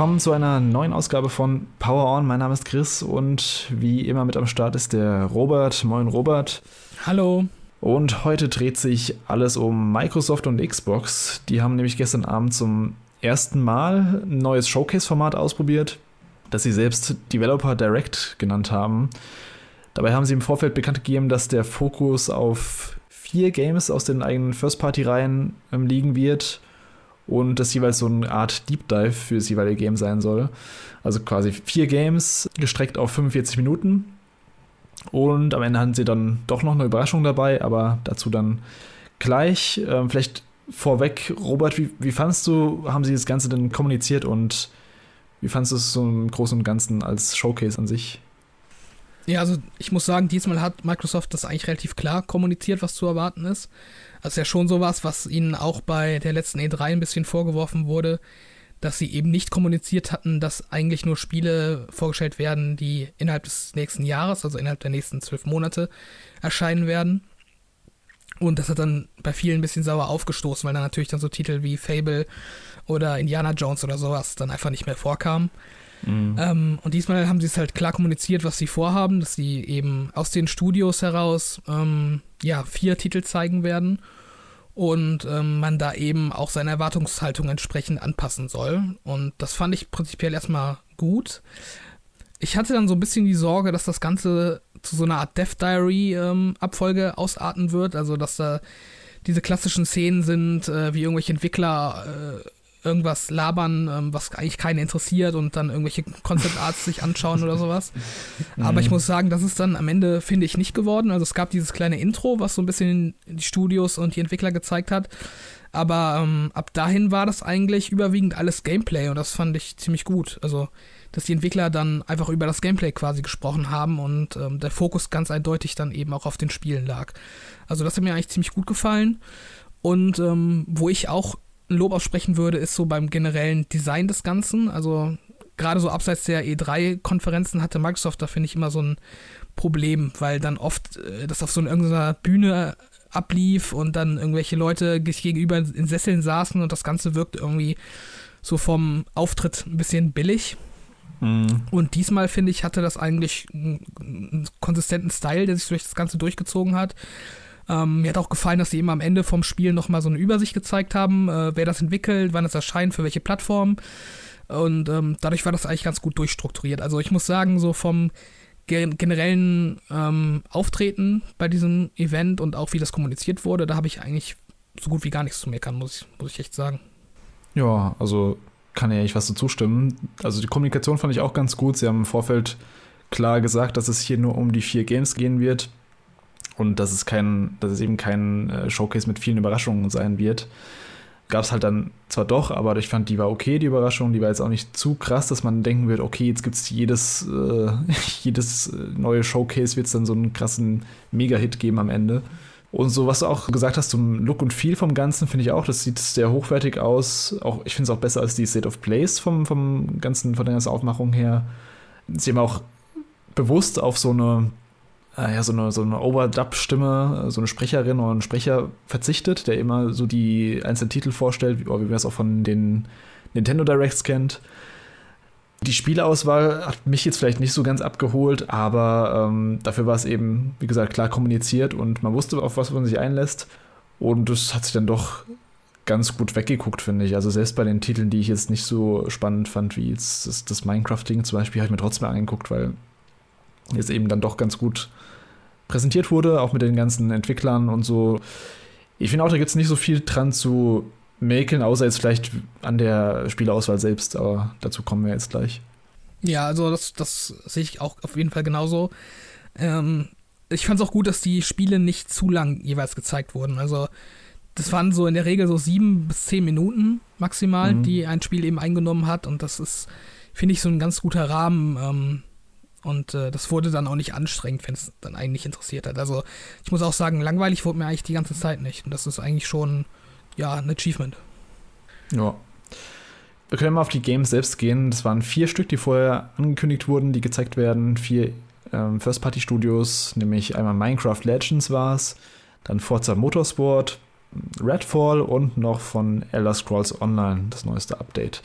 willkommen zu einer neuen Ausgabe von Power On. Mein Name ist Chris und wie immer mit am Start ist der Robert. Moin Robert. Hallo. Und heute dreht sich alles um Microsoft und Xbox. Die haben nämlich gestern Abend zum ersten Mal ein neues Showcase-Format ausprobiert, das sie selbst Developer Direct genannt haben. Dabei haben sie im Vorfeld bekannt gegeben, dass der Fokus auf vier Games aus den eigenen First-Party-Reihen ähm, liegen wird und das jeweils so eine Art Deep Dive für das jeweilige Game sein soll. Also quasi vier Games gestreckt auf 45 Minuten. Und am Ende hatten sie dann doch noch eine Überraschung dabei, aber dazu dann gleich. Ähm, vielleicht vorweg, Robert, wie, wie fandest du, haben sie das Ganze denn kommuniziert und wie fandest du es so im Großen und Ganzen als Showcase an sich? Ja, also ich muss sagen, diesmal hat Microsoft das eigentlich relativ klar kommuniziert, was zu erwarten ist. Das ist ja schon sowas, was ihnen auch bei der letzten E3 ein bisschen vorgeworfen wurde, dass sie eben nicht kommuniziert hatten, dass eigentlich nur Spiele vorgestellt werden, die innerhalb des nächsten Jahres, also innerhalb der nächsten zwölf Monate, erscheinen werden. Und das hat dann bei vielen ein bisschen sauer aufgestoßen, weil dann natürlich dann so Titel wie Fable oder Indiana Jones oder sowas dann einfach nicht mehr vorkamen. Mhm. Ähm, und diesmal haben sie es halt klar kommuniziert, was sie vorhaben, dass sie eben aus den Studios heraus ähm, ja, vier Titel zeigen werden und ähm, man da eben auch seine Erwartungshaltung entsprechend anpassen soll. Und das fand ich prinzipiell erstmal gut. Ich hatte dann so ein bisschen die Sorge, dass das Ganze zu so einer Art Death Diary-Abfolge ähm, ausarten wird, also dass da diese klassischen Szenen sind, äh, wie irgendwelche Entwickler äh, irgendwas labern, ähm, was eigentlich keinen interessiert und dann irgendwelche Concept Arts sich anschauen oder sowas. Aber ich mhm. muss sagen, das ist dann am Ende, finde ich, nicht geworden. Also es gab dieses kleine Intro, was so ein bisschen die Studios und die Entwickler gezeigt hat. Aber ähm, ab dahin war das eigentlich überwiegend alles Gameplay und das fand ich ziemlich gut. Also, dass die Entwickler dann einfach über das Gameplay quasi gesprochen haben und ähm, der Fokus ganz eindeutig dann eben auch auf den Spielen lag. Also, das hat mir eigentlich ziemlich gut gefallen. Und ähm, wo ich auch Lob aussprechen würde, ist so beim generellen Design des Ganzen. Also gerade so abseits der E3-Konferenzen hatte Microsoft da, finde ich, immer so ein Problem, weil dann oft äh, das auf so irgendeiner Bühne ablief und dann irgendwelche Leute gegenüber in Sesseln saßen und das Ganze wirkt irgendwie so vom Auftritt ein bisschen billig. Mhm. Und diesmal, finde ich, hatte das eigentlich einen, einen konsistenten Style, der sich durch das Ganze durchgezogen hat. Ähm, mir hat auch gefallen, dass sie eben am Ende vom Spiel nochmal so eine Übersicht gezeigt haben, äh, wer das entwickelt, wann es erscheint, für welche Plattform. Und ähm, dadurch war das eigentlich ganz gut durchstrukturiert. Also ich muss sagen, so vom generellen ähm, Auftreten bei diesem Event und auch wie das kommuniziert wurde, da habe ich eigentlich so gut wie gar nichts zu meckern, muss ich, muss ich echt sagen. Ja, also kann ja echt was dazu stimmen. Also die Kommunikation fand ich auch ganz gut. Sie haben im Vorfeld klar gesagt, dass es hier nur um die vier Games gehen wird und dass es kein, dass es eben kein äh, Showcase mit vielen Überraschungen sein wird. Gab es halt dann zwar doch, aber ich fand, die war okay, die Überraschung. Die war jetzt auch nicht zu krass, dass man denken wird, okay, jetzt gibt es jedes, äh, jedes äh, neue Showcase, wird es dann so einen krassen Mega-Hit geben am Ende. Und so, was du auch gesagt hast zum Look und Feel vom Ganzen, finde ich auch, das sieht sehr hochwertig aus. Auch, ich finde es auch besser als die State of Place vom, vom ganzen, von der ganzen Aufmachung her. Sie haben auch bewusst auf so eine äh, ja, so eine, so eine Overdub-Stimme, so eine Sprecherin oder ein Sprecher verzichtet, der immer so die einzelnen Titel vorstellt, wie, wie man es auch von den Nintendo Directs kennt. Die Spielauswahl hat mich jetzt vielleicht nicht so ganz abgeholt, aber ähm, dafür war es eben, wie gesagt, klar kommuniziert und man wusste, auf was man sich einlässt. Und das hat sich dann doch ganz gut weggeguckt, finde ich. Also selbst bei den Titeln, die ich jetzt nicht so spannend fand, wie jetzt das, das Minecraft-Ding zum Beispiel, habe ich mir trotzdem angeguckt, weil jetzt eben dann doch ganz gut präsentiert wurde, auch mit den ganzen Entwicklern und so. Ich finde auch, da gibt es nicht so viel dran zu mäkeln, außer jetzt vielleicht an der Spielauswahl selbst, aber dazu kommen wir jetzt gleich. Ja, also das, das sehe ich auch auf jeden Fall genauso. Ähm, ich fand es auch gut, dass die Spiele nicht zu lang jeweils gezeigt wurden. Also das waren so in der Regel so sieben bis zehn Minuten maximal, mhm. die ein Spiel eben eingenommen hat. Und das ist, finde ich, so ein ganz guter Rahmen, ähm, und äh, das wurde dann auch nicht anstrengend, wenn es dann eigentlich interessiert hat. Also ich muss auch sagen, langweilig wurde mir eigentlich die ganze Zeit nicht. Und das ist eigentlich schon, ja, ein Achievement. Ja. Wir können mal auf die Games selbst gehen. Das waren vier Stück, die vorher angekündigt wurden, die gezeigt werden. Vier ähm, First-Party-Studios, nämlich einmal Minecraft Legends war es, dann Forza Motorsport, Redfall und noch von Elder Scrolls Online, das neueste Update.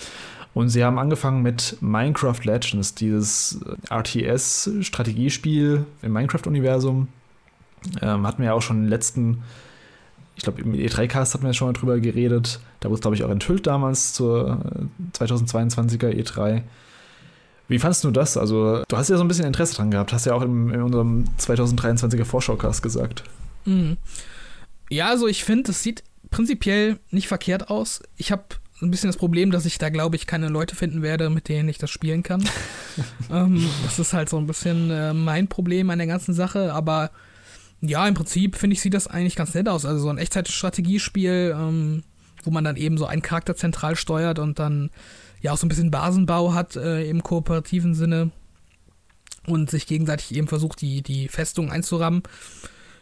Und sie haben angefangen mit Minecraft Legends, dieses RTS-Strategiespiel im Minecraft-Universum. Ähm, hatten wir ja auch schon im letzten, ich glaube, im E3-Cast hatten wir schon mal drüber geredet. Da wurde es, glaube ich, auch enthüllt damals zur 2022er E3. Wie fandest du das? Also, du hast ja so ein bisschen Interesse dran gehabt, hast ja auch in, in unserem 2023er Vorschaucast gesagt. Mhm. Ja, also ich finde, es sieht prinzipiell nicht verkehrt aus. Ich habe ein bisschen das Problem, dass ich da, glaube ich, keine Leute finden werde, mit denen ich das spielen kann. ähm, das ist halt so ein bisschen äh, mein Problem an der ganzen Sache. Aber ja, im Prinzip finde ich, sieht das eigentlich ganz nett aus. Also so ein Echtzeitstrategiespiel, ähm, wo man dann eben so einen Charakter zentral steuert und dann ja auch so ein bisschen Basenbau hat äh, im kooperativen Sinne und sich gegenseitig eben versucht, die, die Festung einzurammen.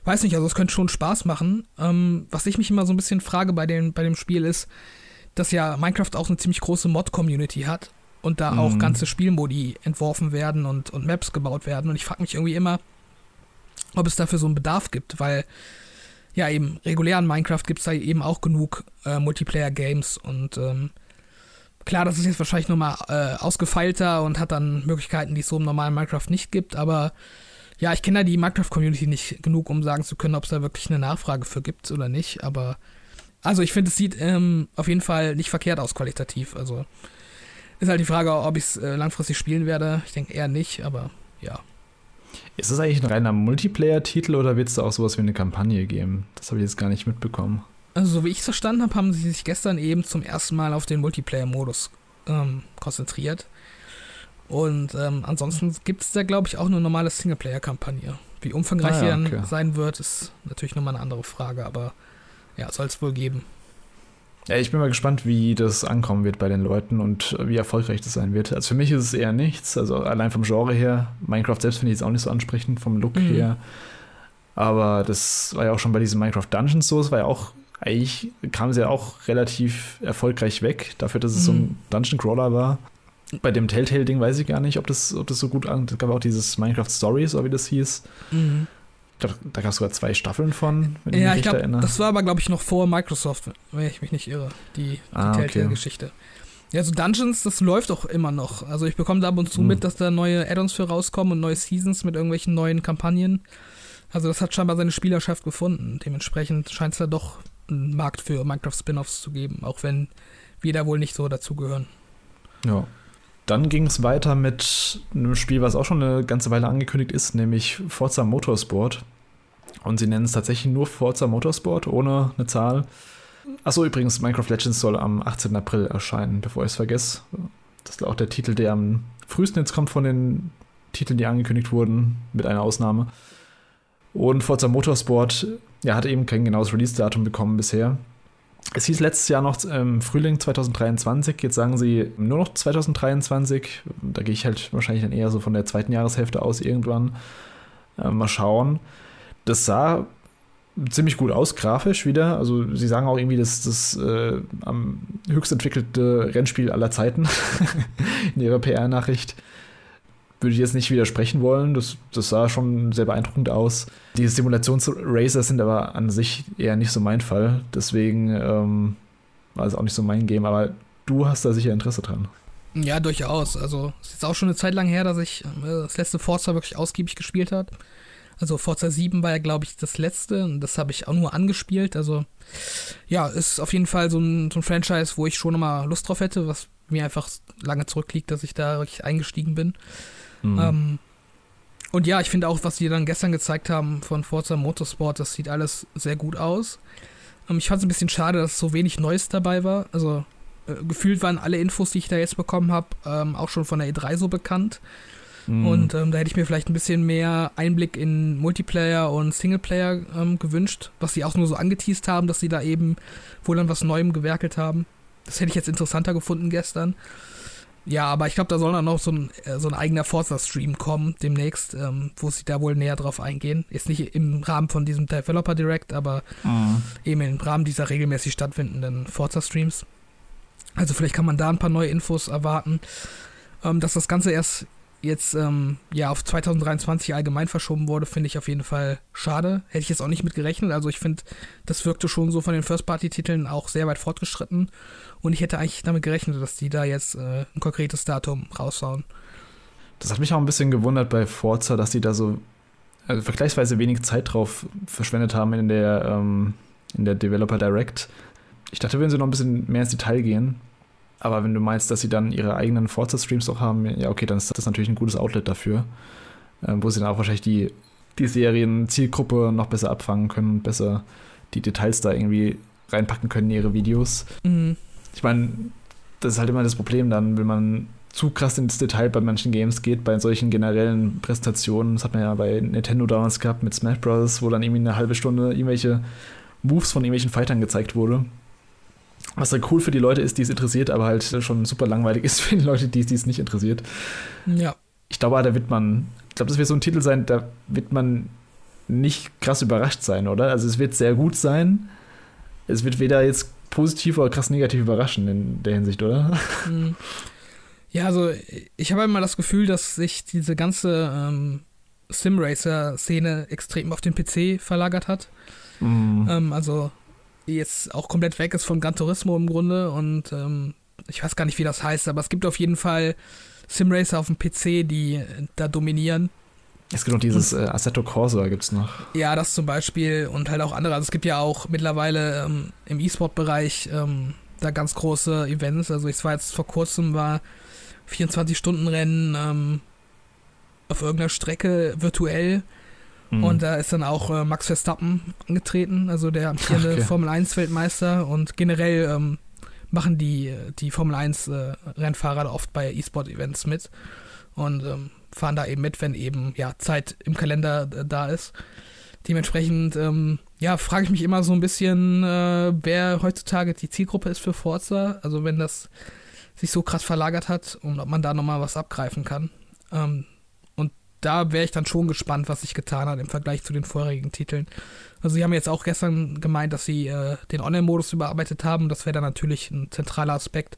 Weiß nicht, also es könnte schon Spaß machen. Ähm, was ich mich immer so ein bisschen frage bei dem, bei dem Spiel ist, dass ja Minecraft auch eine ziemlich große Mod-Community hat und da mhm. auch ganze Spielmodi entworfen werden und, und Maps gebaut werden. Und ich frage mich irgendwie immer, ob es dafür so einen Bedarf gibt, weil ja eben regulären Minecraft gibt es da eben auch genug äh, Multiplayer-Games und ähm, klar, das ist jetzt wahrscheinlich nochmal äh, ausgefeilter und hat dann Möglichkeiten, die es so im normalen Minecraft nicht gibt, aber ja, ich kenne da die Minecraft-Community nicht genug, um sagen zu können, ob es da wirklich eine Nachfrage für gibt oder nicht, aber also ich finde, es sieht ähm, auf jeden Fall nicht verkehrt aus qualitativ, also ist halt die Frage, ob ich es äh, langfristig spielen werde. Ich denke eher nicht, aber ja. Ist das eigentlich ein reiner Multiplayer-Titel oder wird es da auch sowas wie eine Kampagne geben? Das habe ich jetzt gar nicht mitbekommen. Also, so wie ich es verstanden habe, haben sie sich gestern eben zum ersten Mal auf den Multiplayer-Modus ähm, konzentriert. Und ähm, ansonsten gibt es da, glaube ich, auch eine normale Singleplayer-Kampagne. Wie umfangreich ah, ja, die dann sein wird, ist natürlich nochmal eine andere Frage, aber ja, soll es wohl geben. Ja, ich bin mal gespannt, wie das ankommen wird bei den Leuten und wie erfolgreich das sein wird. Also für mich ist es eher nichts. Also allein vom Genre her. Minecraft selbst finde ich jetzt auch nicht so ansprechend vom Look mhm. her. Aber das war ja auch schon bei diesen Minecraft Dungeons so. Es war ja auch, eigentlich kam sie ja auch relativ erfolgreich weg, dafür, dass es mhm. so ein mhm. Dungeon Crawler war. Bei dem Telltale-Ding weiß ich gar nicht, ob das, ob das so gut an. Es gab auch dieses Minecraft Stories, oder wie das hieß. Mhm. Da gab es sogar zwei Staffeln von, wenn ja, ich mich ich glaub, erinnere. Das war aber, glaube ich, noch vor Microsoft, wenn ich mich nicht irre, die, die ah, Telltale-Geschichte. Okay. Ja, so Dungeons, das läuft auch immer noch. Also ich bekomme da ab und zu hm. mit, dass da neue Add-ons für rauskommen und neue Seasons mit irgendwelchen neuen Kampagnen. Also das hat scheinbar seine Spielerschaft gefunden. Dementsprechend scheint es da doch einen Markt für Minecraft-Spin-Offs zu geben, auch wenn wir da wohl nicht so dazugehören. Ja. Dann ging es weiter mit einem Spiel, was auch schon eine ganze Weile angekündigt ist, nämlich Forza Motorsport. Und sie nennen es tatsächlich nur Forza Motorsport, ohne eine Zahl. Achso, übrigens, Minecraft Legends soll am 18. April erscheinen, bevor ich es vergesse. Das ist auch der Titel, der am frühesten jetzt kommt von den Titeln, die angekündigt wurden, mit einer Ausnahme. Und Forza Motorsport, ja, hat eben kein genaues Release-Datum bekommen bisher. Es hieß letztes Jahr noch im Frühling 2023, jetzt sagen sie nur noch 2023. Da gehe ich halt wahrscheinlich dann eher so von der zweiten Jahreshälfte aus irgendwann. Äh, mal schauen. Das sah ziemlich gut aus, grafisch wieder. Also sie sagen auch irgendwie, dass das äh, am höchst entwickelte Rennspiel aller Zeiten in ihrer PR-Nachricht. Würde ich jetzt nicht widersprechen wollen. Das, das sah schon sehr beeindruckend aus. Die Simulationsracer sind aber an sich eher nicht so mein Fall. Deswegen ähm, war es auch nicht so mein Game. Aber du hast da sicher Interesse dran. Ja, durchaus. Also es ist jetzt auch schon eine Zeit lang her, dass ich äh, das letzte Forza wirklich ausgiebig gespielt habe. Also Forza 7 war ja, glaube ich, das letzte und das habe ich auch nur angespielt. Also ja, ist auf jeden Fall so ein, so ein Franchise, wo ich schon immer Lust drauf hätte, was mir einfach lange zurückliegt, dass ich da wirklich eingestiegen bin. Mhm. Ähm, und ja, ich finde auch, was die dann gestern gezeigt haben von Forza Motorsport, das sieht alles sehr gut aus. Ähm, ich fand es ein bisschen schade, dass so wenig Neues dabei war. Also äh, gefühlt waren alle Infos, die ich da jetzt bekommen habe, ähm, auch schon von der E3 so bekannt. Mhm. Und ähm, da hätte ich mir vielleicht ein bisschen mehr Einblick in Multiplayer und Singleplayer ähm, gewünscht, was sie auch nur so angeteased haben, dass sie da eben wohl an was Neuem gewerkelt haben. Das hätte ich jetzt interessanter gefunden gestern. Ja, aber ich glaube, da soll dann noch so ein, äh, so ein eigener Forza-Stream kommen demnächst, ähm, wo sie da wohl näher drauf eingehen. Jetzt nicht im Rahmen von diesem Developer Direct, aber mhm. eben im Rahmen dieser regelmäßig stattfindenden Forza-Streams. Also vielleicht kann man da ein paar neue Infos erwarten. Ähm, dass das Ganze erst jetzt ähm, ja auf 2023 allgemein verschoben wurde, finde ich auf jeden Fall schade. Hätte ich jetzt auch nicht mit gerechnet. Also ich finde, das wirkte schon so von den First-Party-Titeln auch sehr weit fortgeschritten. Und ich hätte eigentlich damit gerechnet, dass die da jetzt äh, ein konkretes Datum raushauen. Das hat mich auch ein bisschen gewundert bei Forza, dass die da so also vergleichsweise wenig Zeit drauf verschwendet haben in der, ähm, in der Developer Direct. Ich dachte, wenn sie noch ein bisschen mehr ins Detail gehen. Aber wenn du meinst, dass sie dann ihre eigenen Forza-Streams auch haben, ja, okay, dann ist das natürlich ein gutes Outlet dafür, äh, wo sie dann auch wahrscheinlich die, die Serien-Zielgruppe noch besser abfangen können und besser die Details da irgendwie reinpacken können in ihre Videos. Mhm. Ich meine, das ist halt immer das Problem dann, wenn man zu krass ins Detail bei manchen Games geht, bei solchen generellen Präsentationen. Das hat man ja bei Nintendo damals gehabt mit Smash Bros., wo dann irgendwie eine halbe Stunde irgendwelche Moves von irgendwelchen Fightern gezeigt wurde. Was dann cool für die Leute ist, die es interessiert, aber halt schon super langweilig ist für die Leute, die es nicht interessiert. Ja. Ich glaube, da wird man, ich glaube, das wird so ein Titel sein, da wird man nicht krass überrascht sein, oder? Also es wird sehr gut sein. Es wird weder jetzt positiv oder krass negativ überraschen in der Hinsicht, oder? Mhm. Ja, also ich habe immer das Gefühl, dass sich diese ganze ähm, Sim-Racer-Szene extrem auf den PC verlagert hat. Mm. Ähm, also jetzt auch komplett weg ist von Gran Turismo im Grunde und ähm, ich weiß gar nicht, wie das heißt, aber es gibt auf jeden Fall Sim-Racer auf dem PC, die da dominieren. Es gibt noch dieses äh, Assetto Corsa, gibt es noch. Ja, das zum Beispiel und halt auch andere. Also es gibt ja auch mittlerweile ähm, im E-Sport-Bereich ähm, da ganz große Events. Also ich war jetzt vor kurzem war 24-Stunden-Rennen ähm, auf irgendeiner Strecke virtuell. Mhm. Und da ist dann auch äh, Max Verstappen angetreten, also der amtierende okay. Formel 1-Weltmeister. Und generell ähm, machen die, die Formel 1-Rennfahrer äh, oft bei E-Sport-Events mit. Und ähm, fahren da eben mit, wenn eben ja Zeit im Kalender äh, da ist. Dementsprechend, ähm, ja, frage ich mich immer so ein bisschen, äh, wer heutzutage die Zielgruppe ist für Forza. Also wenn das sich so krass verlagert hat und ob man da nochmal was abgreifen kann. Ähm, und da wäre ich dann schon gespannt, was sich getan hat im Vergleich zu den vorherigen Titeln. Also sie haben jetzt auch gestern gemeint, dass sie äh, den Online-Modus überarbeitet haben. Das wäre dann natürlich ein zentraler Aspekt,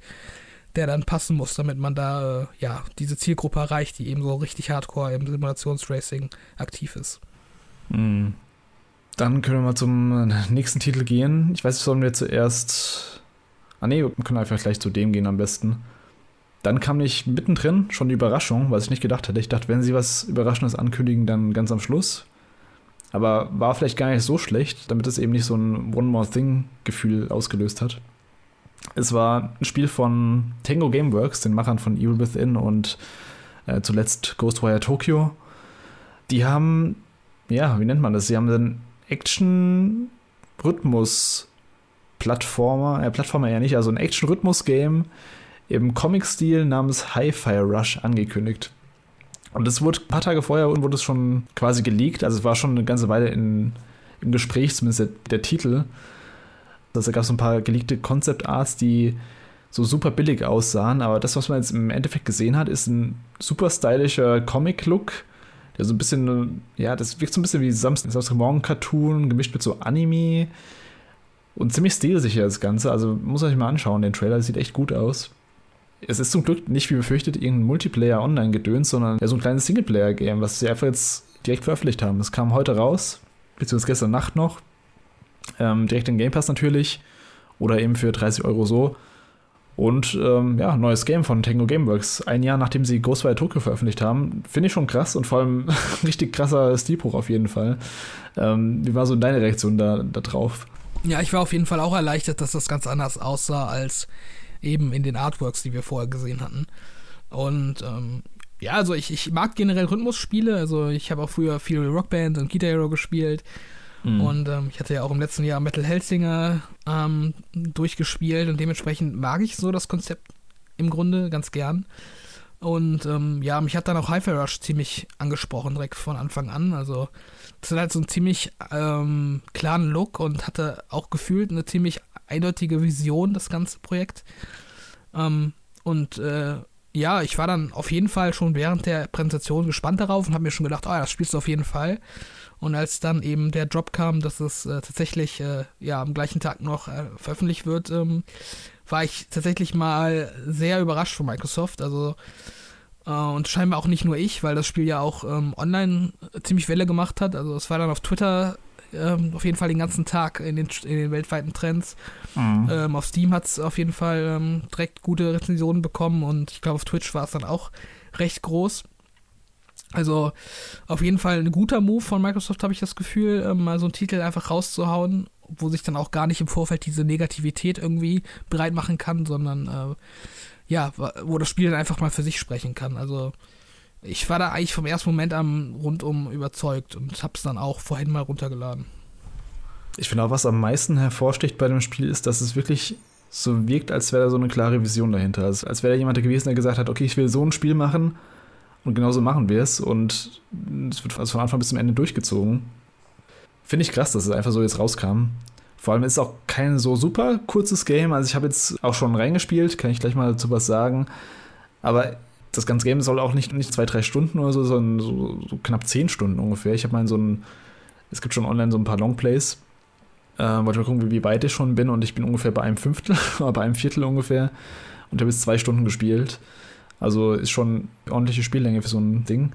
der dann passen muss, damit man da äh, ja diese Zielgruppe erreicht, die eben so richtig hardcore im Simulationsracing aktiv ist. Mhm. Dann können wir mal zum äh, nächsten Titel gehen. Ich weiß, sollen wir zuerst Ah nee, wir können einfach gleich zu dem gehen am besten. Dann kam nicht mittendrin schon die Überraschung, was ich nicht gedacht hätte. Ich dachte, wenn sie was Überraschendes ankündigen, dann ganz am Schluss. Aber war vielleicht gar nicht so schlecht, damit es eben nicht so ein One More Thing-Gefühl ausgelöst hat. Es war ein Spiel von Tango Gameworks, den Machern von Evil Within und äh, zuletzt Ghostwire Tokyo. Die haben, ja, wie nennt man das? Sie haben einen Action-Rhythmus Plattformer, äh, Plattformer ja nicht, also ein Action-Rhythmus-Game im Comic-Stil namens Hi-Fi Rush angekündigt. Und es wurde ein paar Tage vorher und wurde es schon quasi geleakt, also es war schon eine ganze Weile in, im Gespräch, zumindest der, der Titel. Also, gab es ein paar geleakte Concept Arts, die so super billig aussahen, aber das, was man jetzt im Endeffekt gesehen hat, ist ein super stylischer Comic-Look, der so ein bisschen, ja, das wirkt so ein bisschen wie Samstagmorgen-Cartoon gemischt mit so Anime. Und ziemlich stilsicher das Ganze. Also muss euch mal anschauen, den Trailer sieht echt gut aus. Es ist zum Glück nicht wie befürchtet irgendein Multiplayer-Online-Gedöns, sondern ja, so ein kleines Singleplayer-Game, was sie einfach jetzt direkt veröffentlicht haben. Das kam heute raus, beziehungsweise gestern Nacht noch. Ähm, direkt in Game Pass natürlich. Oder eben für 30 Euro so. Und ähm, ja, neues Game von Tango Gameworks. Ein Jahr nachdem sie Ghostwire Tokyo veröffentlicht haben. Finde ich schon krass und vor allem richtig krasser Stilbruch auf jeden Fall. Ähm, wie war so deine Reaktion da, da drauf? Ja, ich war auf jeden Fall auch erleichtert, dass das ganz anders aussah als eben in den Artworks, die wir vorher gesehen hatten. Und ähm, ja, also ich, ich mag generell Rhythmusspiele. Also ich habe auch früher viel Rockband und Guitar Hero gespielt. Mhm. Und ähm, ich hatte ja auch im letzten Jahr Metal Hellsinger ähm, durchgespielt und dementsprechend mag ich so das Konzept im Grunde ganz gern. Und ähm, ja, mich hat dann auch Hi-Fi Rush ziemlich angesprochen, direkt von Anfang an. Also es hat halt so einen ziemlich ähm, klaren Look und hatte auch gefühlt eine ziemlich eindeutige Vision, das ganze Projekt. Ähm, und äh, ja, ich war dann auf jeden Fall schon während der Präsentation gespannt darauf und habe mir schon gedacht, oh, das spielst du auf jeden Fall. Und als dann eben der Drop kam, dass es äh, tatsächlich äh, ja am gleichen Tag noch äh, veröffentlicht wird, ähm, war ich tatsächlich mal sehr überrascht von Microsoft. Also Äh, und scheinbar auch nicht nur ich, weil das Spiel ja auch ähm, online ziemlich Welle gemacht hat. Also es war dann auf Twitter ähm, auf jeden Fall den ganzen Tag in den, in den weltweiten Trends. Mhm. Ähm, auf Steam hat es auf jeden Fall ähm, direkt gute Rezensionen bekommen und ich glaube auf Twitch war es dann auch recht groß. Also auf jeden Fall ein guter Move von Microsoft, habe ich das Gefühl, ähm, mal so einen Titel einfach rauszuhauen, wo sich dann auch gar nicht im Vorfeld diese Negativität irgendwie bereit machen kann, sondern äh, ja, wo das Spiel dann einfach mal für sich sprechen kann. Also ich war da eigentlich vom ersten Moment am rundum überzeugt und habe es dann auch vorhin mal runtergeladen. Ich finde auch, was am meisten hervorsticht bei dem Spiel ist, dass es wirklich so wirkt, als wäre da so eine klare Vision dahinter. Also, als wäre da jemand gewesen, der gesagt hat, okay, ich will so ein Spiel machen und genauso machen wir es und es wird also von Anfang bis zum Ende durchgezogen. Finde ich krass, dass es einfach so jetzt rauskam. Vor allem ist es auch kein so super kurzes Game. Also ich habe jetzt auch schon reingespielt, kann ich gleich mal dazu was sagen. Aber das ganze Game soll auch nicht, nicht zwei, drei Stunden oder so, sondern so, so knapp zehn Stunden ungefähr. Ich habe mal so ein, es gibt schon online so ein paar Longplays. Äh, wollte mal gucken, wie weit ich schon bin und ich bin ungefähr bei einem Fünftel, bei einem Viertel ungefähr und habe jetzt zwei Stunden gespielt. Also ist schon ordentliche Spiellänge für so ein Ding.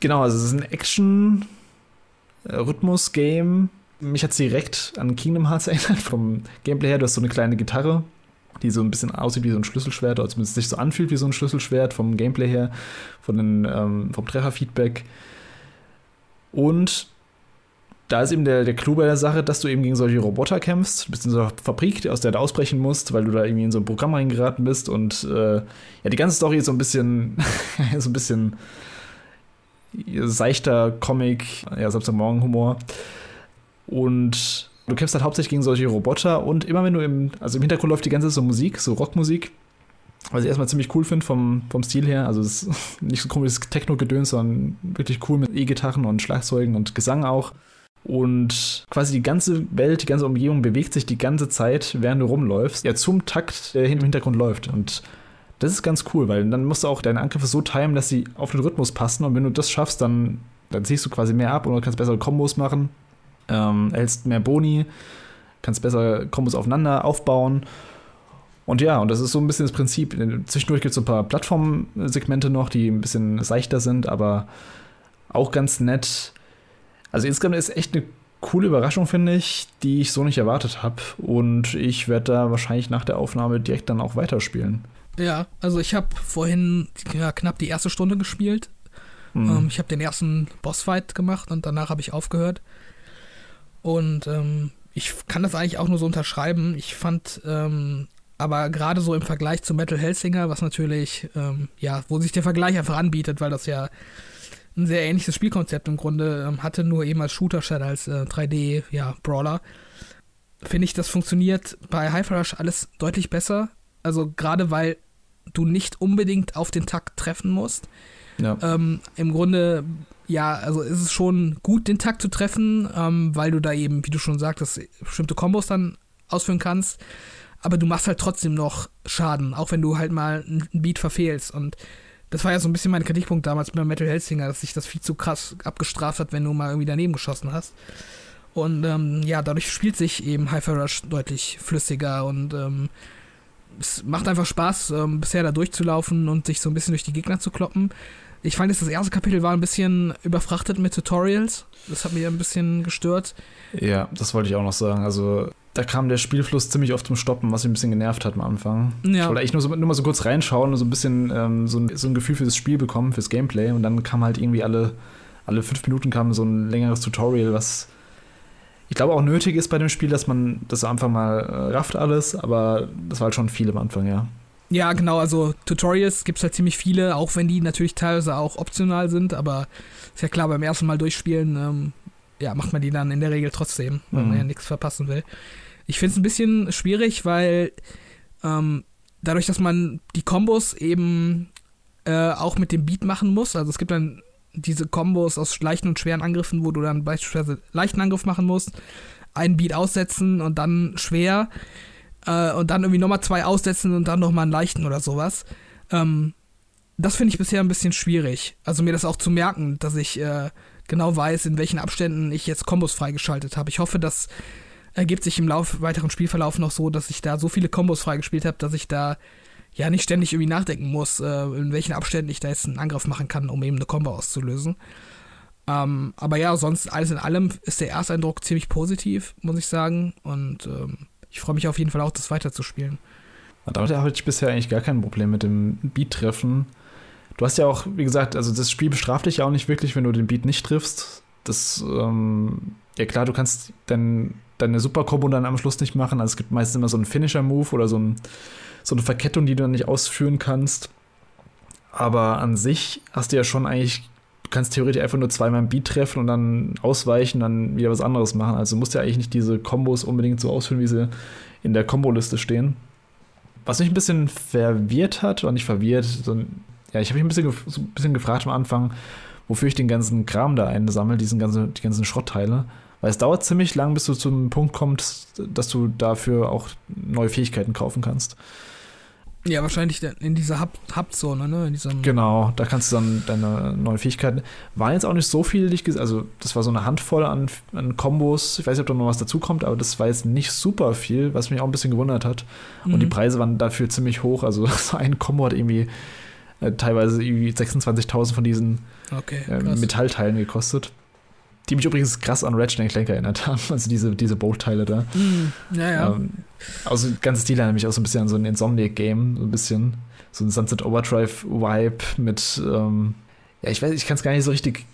Genau, also es ist ein Action-Rhythmus-Game. Mich hat es direkt an Kingdom Hearts erinnert. Vom Gameplay her, du hast so eine kleine Gitarre die so ein bisschen aussieht wie so ein Schlüsselschwert, oder zumindest sich so anfühlt wie so ein Schlüsselschwert vom Gameplay her, von den, ähm, vom Trefferfeedback. Und da ist eben der, der Clou bei der Sache, dass du eben gegen solche Roboter kämpfst. Bist in so einer Fabrik, aus der du ausbrechen musst, weil du da irgendwie in so ein Programm reingeraten bist. Und äh, ja, die ganze Story ist so ein bisschen, so ein bisschen seichter Comic, ja, Samstagmorgen-Humor. Und Du kämpfst halt hauptsächlich gegen solche Roboter und immer wenn du im, also im Hintergrund läuft die ganze so Musik, so Rockmusik, was ich erstmal ziemlich cool finde vom, vom Stil her. Also es ist nicht so komisches Techno-Gedöns, sondern wirklich cool mit E-Gitarren und Schlagzeugen und Gesang auch. Und quasi die ganze Welt, die ganze Umgebung bewegt sich die ganze Zeit, während du rumläufst, ja, zum Takt, der im Hintergrund läuft. Und das ist ganz cool, weil dann musst du auch deine Angriffe so timen, dass sie auf den Rhythmus passen. Und wenn du das schaffst, dann, dann ziehst du quasi mehr ab und kannst bessere Kombos machen ähm, erhältst mehr Boni, kannst besser Kombos aufeinander aufbauen. Und ja, und das ist so ein bisschen das Prinzip. Zwischendurch gibt es so ein paar Plattformsegmente noch, die ein bisschen seichter sind, aber auch ganz nett. Also insgesamt ist echt eine coole Überraschung, finde ich, die ich so nicht erwartet habe. Und ich werde da wahrscheinlich nach der Aufnahme direkt dann auch weiterspielen. Ja, also ich habe vorhin ja, knapp die erste Stunde gespielt. Mhm. Ähm, ich habe den ersten Bossfight gemacht und danach habe ich aufgehört. Und ähm, ich kann das eigentlich auch nur so unterschreiben. Ich fand ähm, aber gerade so im Vergleich zu Metal Hellsinger, was natürlich, ähm, ja, wo sich der Vergleich einfach anbietet, weil das ja ein sehr ähnliches Spielkonzept im Grunde ähm, hatte, nur eben als Shooter statt als äh, 3D, ja, Brawler, finde ich, das funktioniert bei Hyper Rush alles deutlich besser. Also gerade weil du nicht unbedingt auf den Takt treffen musst. Ja. Ähm, Im Grunde ja, also ist es schon gut, den Takt zu treffen, ähm, weil du da eben, wie du schon sagtest, bestimmte Kombos dann ausführen kannst. Aber du machst halt trotzdem noch Schaden, auch wenn du halt mal einen Beat verfehlst. Und das war ja so ein bisschen mein Kritikpunkt damals bei Metal Hellsinger, dass sich das viel zu krass abgestraft hat, wenn du mal irgendwie daneben geschossen hast. Und ähm, ja, dadurch spielt sich eben Hyper Rush deutlich flüssiger und ähm, es macht einfach Spaß, ähm, bisher da durchzulaufen und sich so ein bisschen durch die Gegner zu kloppen. Ich fand jetzt, das erste Kapitel war ein bisschen überfrachtet mit Tutorials. Das hat mich ein bisschen gestört. Ja, das wollte ich auch noch sagen. Also, da kam der Spielfluss ziemlich oft zum Stoppen, was mich ein bisschen genervt hat am Anfang. Ja. Ich wollte eigentlich nur, so, nur mal so kurz reinschauen und so ein bisschen ähm, so, ein, so ein Gefühl für das Spiel bekommen, fürs Gameplay. Und dann kam halt irgendwie alle, alle fünf Minuten kam so ein längeres Tutorial, was ich glaube auch nötig ist bei dem Spiel, dass man das einfach mal äh, rafft alles, aber das war halt schon viel am Anfang, ja. Ja, genau, also Tutorials gibt es halt ziemlich viele, auch wenn die natürlich teilweise auch optional sind, aber ist ja klar, beim ersten Mal durchspielen, ähm, ja, macht man die dann in der Regel trotzdem, weil mhm. man ja nichts verpassen will. Ich finde es ein bisschen schwierig, weil ähm, dadurch, dass man die Kombos eben äh, auch mit dem Beat machen muss, also es gibt dann diese Kombos aus leichten und schweren Angriffen, wo du dann beispielsweise leichten Angriff machen musst, einen Beat aussetzen und dann schwer äh, und dann irgendwie nochmal zwei aussetzen und dann nochmal einen leichten oder sowas. Ähm, das finde ich bisher ein bisschen schwierig. Also mir das auch zu merken, dass ich äh, genau weiß, in welchen Abständen ich jetzt Kombos freigeschaltet habe. Ich hoffe, das ergibt sich im Lauf, weiteren Spielverlauf noch so, dass ich da so viele Kombos freigespielt habe, dass ich da ja nicht ständig irgendwie nachdenken muss, äh, in welchen Abständen ich da jetzt einen Angriff machen kann, um eben eine Combo auszulösen. Ähm, aber ja, sonst alles in allem ist der Ersteindruck ziemlich positiv, muss ich sagen. Und ähm, ich freue mich auf jeden Fall auch, das weiterzuspielen. Damit hatte ich bisher eigentlich gar kein Problem mit dem Beat-Treffen. Du hast ja auch, wie gesagt, also das Spiel bestraft dich ja auch nicht wirklich, wenn du den Beat nicht triffst. Das, ähm, ja klar, du kannst dein, deine Super-Kombo dann am Schluss nicht machen. Also es gibt meistens immer so einen Finisher-Move oder so, ein, so eine Verkettung, die du dann nicht ausführen kannst. Aber an sich hast du ja schon eigentlich, du kannst theoretisch einfach nur zweimal ein Beat treffen und dann ausweichen, dann wieder was anderes machen. Also musst ja eigentlich nicht diese Kombos unbedingt so ausführen, wie sie in der Komboliste stehen. Was mich ein bisschen verwirrt hat, oder nicht verwirrt, sondern ja, ich habe mich ein bisschen, so ein bisschen gefragt am Anfang, wofür ich den ganzen Kram da einsammle, diesen ganzen, die ganzen Schrottteile. Weil es dauert ziemlich lang, bis du zu einem Punkt kommst, dass du dafür auch neue Fähigkeiten kaufen kannst. Ja, wahrscheinlich in dieser Hub-Zone, ne? In diesem genau, da kannst du dann deine neuen Fähigkeiten. Waren jetzt auch nicht so viele, die ich also das war so eine Handvoll an, an Kombos. Ich weiß nicht, ob da noch was dazu kommt, aber das war jetzt nicht super viel, was mich auch ein bisschen gewundert hat. Mhm. Und die mhm. Preise waren dafür ziemlich hoch. Also so ein Kombo hat irgendwie äh, teilweise irgendwie 26.000 von diesen okay, äh, Metallteilen gekostet. Die mich übrigens krass an Ratchet Clank erinnert haben, also diese, diese Bolt-Teile da. Mm, ja, ja. Ähm, also ganze Stil erinnert mich auch so ein bisschen an so ein Insomniac-Game, so ein bisschen. So ein Sunset Overdrive-Vibe mit, ähm, ja, ich weiß, ich kann es gar nicht so richtig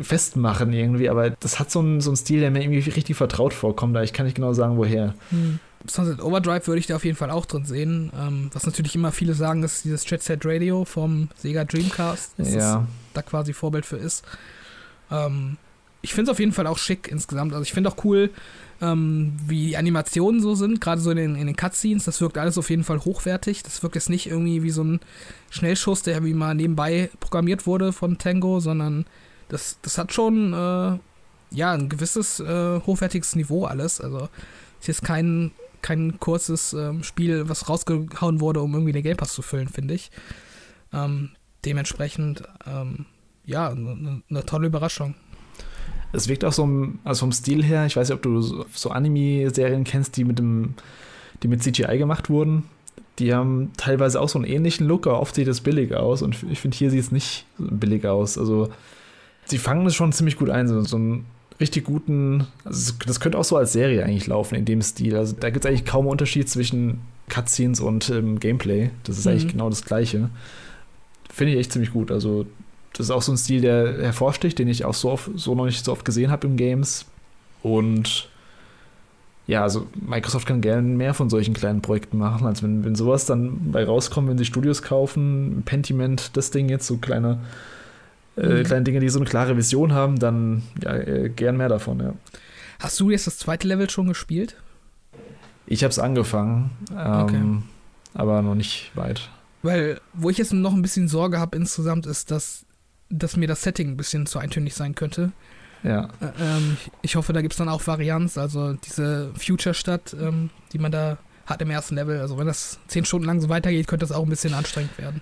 festmachen irgendwie, aber das hat so einen, so einen Stil, der mir irgendwie richtig vertraut vorkommt, da ich kann nicht genau sagen, woher. Hm. Sunset Overdrive würde ich da auf jeden Fall auch drin sehen. Ähm, was natürlich immer viele sagen, dass dieses Jet Set Radio vom Sega Dreamcast ja. da quasi Vorbild für ist. Ähm, ich finde es auf jeden Fall auch schick insgesamt. Also ich finde auch cool, ähm, wie die Animationen so sind, gerade so in den, in den Cutscenes. Das wirkt alles auf jeden Fall hochwertig. Das wirkt jetzt nicht irgendwie wie so ein Schnellschuss, der irgendwie mal nebenbei programmiert wurde von Tango, sondern das, das hat schon äh, ja ein gewisses äh, hochwertiges Niveau alles. Also ist jetzt kein kein kurzes ähm, Spiel, was rausgehauen wurde, um irgendwie den Game Pass zu füllen, finde ich. Ähm, dementsprechend, ähm, ja, eine ne tolle Überraschung. Es wirkt auch so, also vom Stil her, ich weiß nicht, ob du so, Anime-Serien kennst, die mit dem, die mit CGI gemacht wurden. Die haben teilweise auch so einen ähnlichen Look, aber oft sieht es billig aus und ich finde, hier sieht es nicht billig aus. Also, sie fangen es schon ziemlich gut ein, so, so ein richtig guten, also das könnte auch so als Serie eigentlich laufen in dem Stil. Also da gibt es eigentlich kaum Unterschied zwischen Cutscenes und ähm, Gameplay. Das ist mhm. eigentlich genau das Gleiche. Finde ich echt ziemlich gut. Also das ist auch so ein Stil, der hervorsticht, den ich auch so, oft, so noch nicht so oft gesehen habe in Games. Und ja, also Microsoft kann gerne mehr von solchen kleinen Projekten machen, als wenn, wenn sowas dann bei rauskommt, wenn sie Studios kaufen, Pentiment, das Ding jetzt, so kleine äh, mhm. kleine Dinge, die so eine klare Vision haben, dann ja, äh, gern mehr davon, ja. Hast du jetzt das zweite Level schon gespielt? Ich habe es angefangen, ähm, okay. aber noch nicht weit. Weil, wo ich jetzt noch ein bisschen Sorge habe insgesamt, ist, dass, dass mir das Setting ein bisschen zu eintönig sein könnte. Ja. Äh, ähm, ich hoffe, da gibt es dann auch Varianz, also diese Future-Stadt, ähm, die man da hat im ersten Level. Also wenn das zehn Stunden lang so weitergeht, könnte das auch ein bisschen anstrengend werden.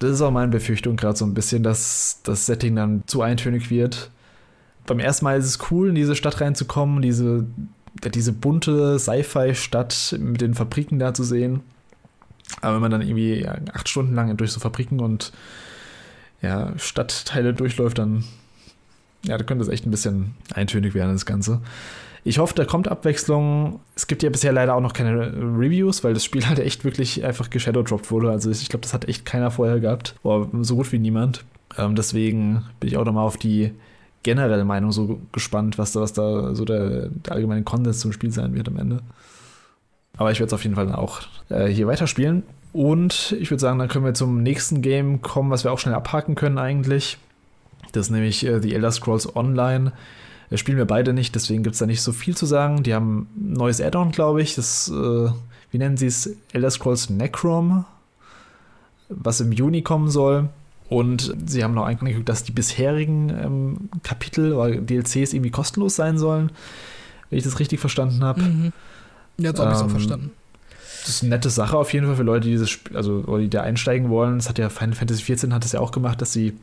Das ist auch meine Befürchtung gerade so ein bisschen, dass das Setting dann zu eintönig wird. Beim ersten Mal ist es cool, in diese Stadt reinzukommen, diese, diese bunte Sci-Fi-Stadt mit den Fabriken da zu sehen. Aber wenn man dann irgendwie acht Stunden lang durch so Fabriken und ja, Stadtteile durchläuft, dann ja, da könnte es echt ein bisschen eintönig werden, das Ganze. Ich hoffe, da kommt Abwechslung. Es gibt ja bisher leider auch noch keine Reviews, weil das Spiel halt echt wirklich einfach geshadowdropped wurde. Also ich glaube, das hat echt keiner vorher gehabt. Oder so gut wie niemand. Ähm, deswegen bin ich auch nochmal auf die generelle Meinung so gespannt, was da, was da so der, der allgemeine Konsens zum Spiel sein wird am Ende. Aber ich werde es auf jeden Fall dann auch äh, hier weiterspielen. Und ich würde sagen, dann können wir zum nächsten Game kommen, was wir auch schnell abhaken können eigentlich. Das ist nämlich äh, The Elder Scrolls Online. Das spielen wir beide nicht, deswegen gibt es da nicht so viel zu sagen. Die haben ein neues Add-on, glaube ich. Das, äh, wie nennen sie es? Elder Scrolls Necrom, was im Juni kommen soll. Und sie haben noch angekündigt, dass die bisherigen ähm, Kapitel oder DLCs irgendwie kostenlos sein sollen, wenn ich das richtig verstanden habe. Mhm. Ja, so habe ich es auch verstanden. Das ist eine nette Sache auf jeden Fall für Leute, die dieses Spiel, also die da einsteigen wollen. Das hat ja Final Fantasy XIV hat es ja auch gemacht, dass sie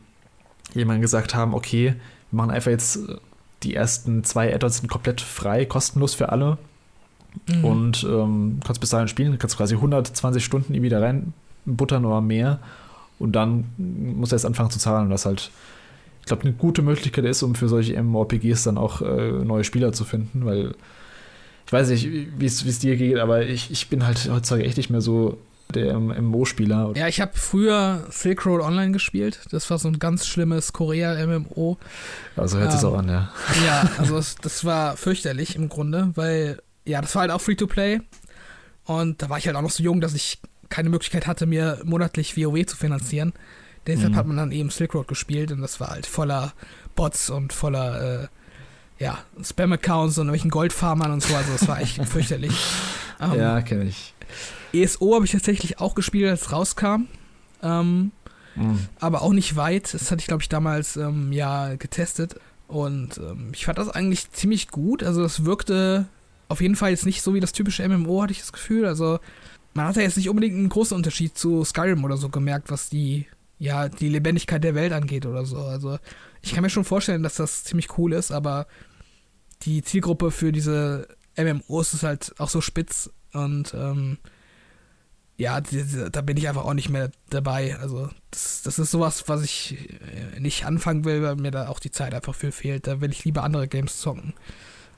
jemandem gesagt haben, okay, wir machen einfach jetzt äh, die ersten zwei Add-ons sind komplett frei, kostenlos für alle. Mhm. Und ähm, kannst bis dahin spielen, kannst quasi 120 Stunden irgendwie da rein buttern oder mehr. Und dann muss er erst anfangen zu zahlen, was halt, ich glaube, eine gute Möglichkeit ist, um für solche MMORPGs dann auch äh, neue Spieler zu finden, weil ich weiß nicht, wie es dir geht, aber ich, ich bin halt heutzutage echt nicht mehr so der MMO-Spieler. Ja, ich habe früher Silk Road Online gespielt. Das war so ein ganz schlimmes Korea-MMO. Also hört ähm, es auch an, ja. Ja, also das, das war fürchterlich im Grunde, weil, ja, das war halt auch Free-to-Play. Und da war ich halt auch noch so jung, dass ich keine Möglichkeit hatte, mir monatlich WoW zu finanzieren. Deshalb mhm. hat man dann eben Silk Road gespielt und das war halt voller Bots und voller, äh, ja, Spam-Accounts und irgendwelchen Goldfarmern und so. Also das war echt fürchterlich. Um, ja, kenne ich. ESO habe ich tatsächlich auch gespielt, als es rauskam. Ähm, mhm. Aber auch nicht weit. Das hatte ich, glaube ich, damals ähm, ja getestet. Und ähm, ich fand das eigentlich ziemlich gut. Also es wirkte auf jeden Fall jetzt nicht so wie das typische MMO, hatte ich das Gefühl. Also man hat ja jetzt nicht unbedingt einen großen Unterschied zu Skyrim oder so gemerkt, was die, ja, die Lebendigkeit der Welt angeht oder so. Also ich kann mir schon vorstellen, dass das ziemlich cool ist, aber die Zielgruppe für diese MMOs ist halt auch so spitz und ähm, ja, da bin ich einfach auch nicht mehr dabei. Also das, das ist sowas, was ich äh, nicht anfangen will, weil mir da auch die Zeit einfach viel fehlt. Da will ich lieber andere Games zocken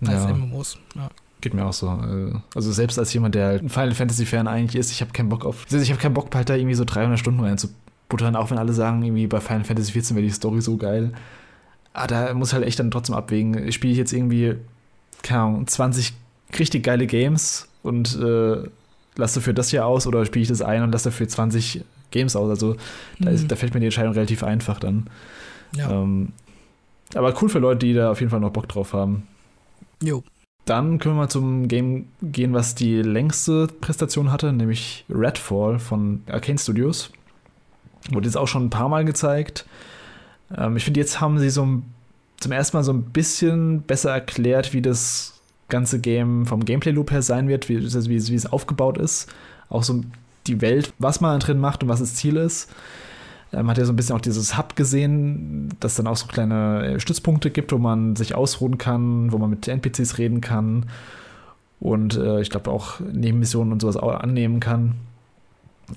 als ja. MMOs. Ja. Geht mir auch so. Äh, also selbst als jemand, der halt ein Final Fantasy Fan eigentlich ist, ich habe keinen Bock auf, ich habe keinen Bock halt da irgendwie so 300 Stunden reinzubuttern, auch wenn alle sagen, irgendwie bei Final Fantasy 14 wäre die Story so geil. Ah, da muss halt echt dann trotzdem abwägen. Spiele ich jetzt irgendwie, keine Ahnung, 20 richtig geile Games und äh, lass dafür das hier aus oder spiele ich das ein und lass dafür 20 Games aus. Also da, ist, mhm. da fällt mir die Entscheidung relativ einfach dann. Ja. Ähm, aber cool für Leute, die da auf jeden Fall noch Bock drauf haben. Jo. Dann können wir mal zum Game gehen, was die längste Präsentation hatte, nämlich Redfall von Arcane Studios. Wurde jetzt auch schon ein paar Mal gezeigt. Ähm, ich finde, jetzt haben sie so zum ersten Mal so ein bisschen besser erklärt, wie das ganze Game vom Gameplay-Loop her sein wird, wie, wie, wie es aufgebaut ist. Auch so die Welt, was man drin macht und was das Ziel ist. Man hat ja so ein bisschen auch dieses Hub gesehen, dass dann auch so kleine äh, Stützpunkte gibt, wo man sich ausruhen kann, wo man mit NPCs reden kann und äh, ich glaube auch Nebenmissionen und sowas auch annehmen kann.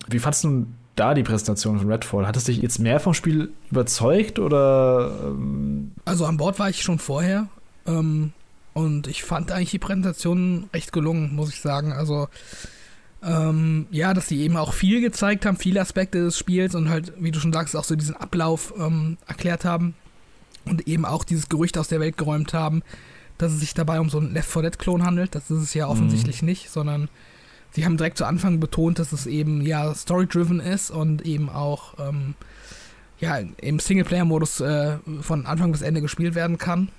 Wie fandest du da die Präsentation von Redfall? Hat es dich jetzt mehr vom Spiel überzeugt oder? Ähm also an Bord war ich schon vorher. Ähm, und ich fand eigentlich die Präsentation recht gelungen, muss ich sagen. Also, ähm, ja, dass sie eben auch viel gezeigt haben, viele Aspekte des Spiels und halt, wie du schon sagst, auch so diesen Ablauf ähm, erklärt haben und eben auch dieses Gerücht aus der Welt geräumt haben, dass es sich dabei um so einen Left 4 Dead-Klon handelt. Das ist es ja offensichtlich mhm. nicht, sondern sie haben direkt zu Anfang betont, dass es eben ja story-driven ist und eben auch ähm, ja, im Singleplayer-Modus äh, von Anfang bis Ende gespielt werden kann.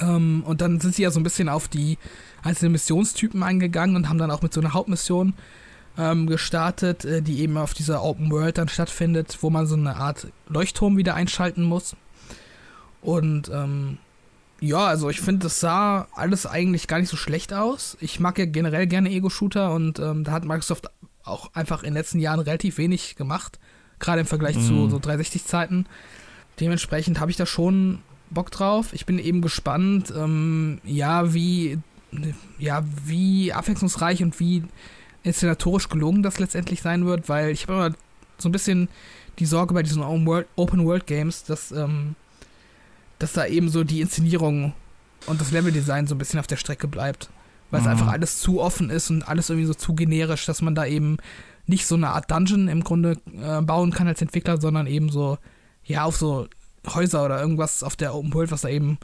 Ähm, und dann sind sie ja so ein bisschen auf die einzelnen Missionstypen eingegangen und haben dann auch mit so einer Hauptmission ähm, gestartet, äh, die eben auf dieser Open World dann stattfindet, wo man so eine Art Leuchtturm wieder einschalten muss. Und ähm, ja, also ich finde, das sah alles eigentlich gar nicht so schlecht aus. Ich mag ja generell gerne Ego-Shooter und ähm, da hat Microsoft auch einfach in den letzten Jahren relativ wenig gemacht, gerade im Vergleich mhm. zu so 360-Zeiten. Dementsprechend habe ich da schon Bock drauf. Ich bin eben gespannt, ähm, ja, wie, ja, wie abwechslungsreich und wie inszenatorisch gelungen das letztendlich sein wird, weil ich habe immer so ein bisschen die Sorge bei diesen Open-World-Games, dass, ähm, dass da eben so die Inszenierung und das Leveldesign so ein bisschen auf der Strecke bleibt. Weil mhm. es einfach alles zu offen ist und alles irgendwie so zu generisch, dass man da eben nicht so eine Art Dungeon im Grunde äh, bauen kann als Entwickler, sondern eben so, ja, auf so Häuser oder irgendwas auf der Open World, was da eben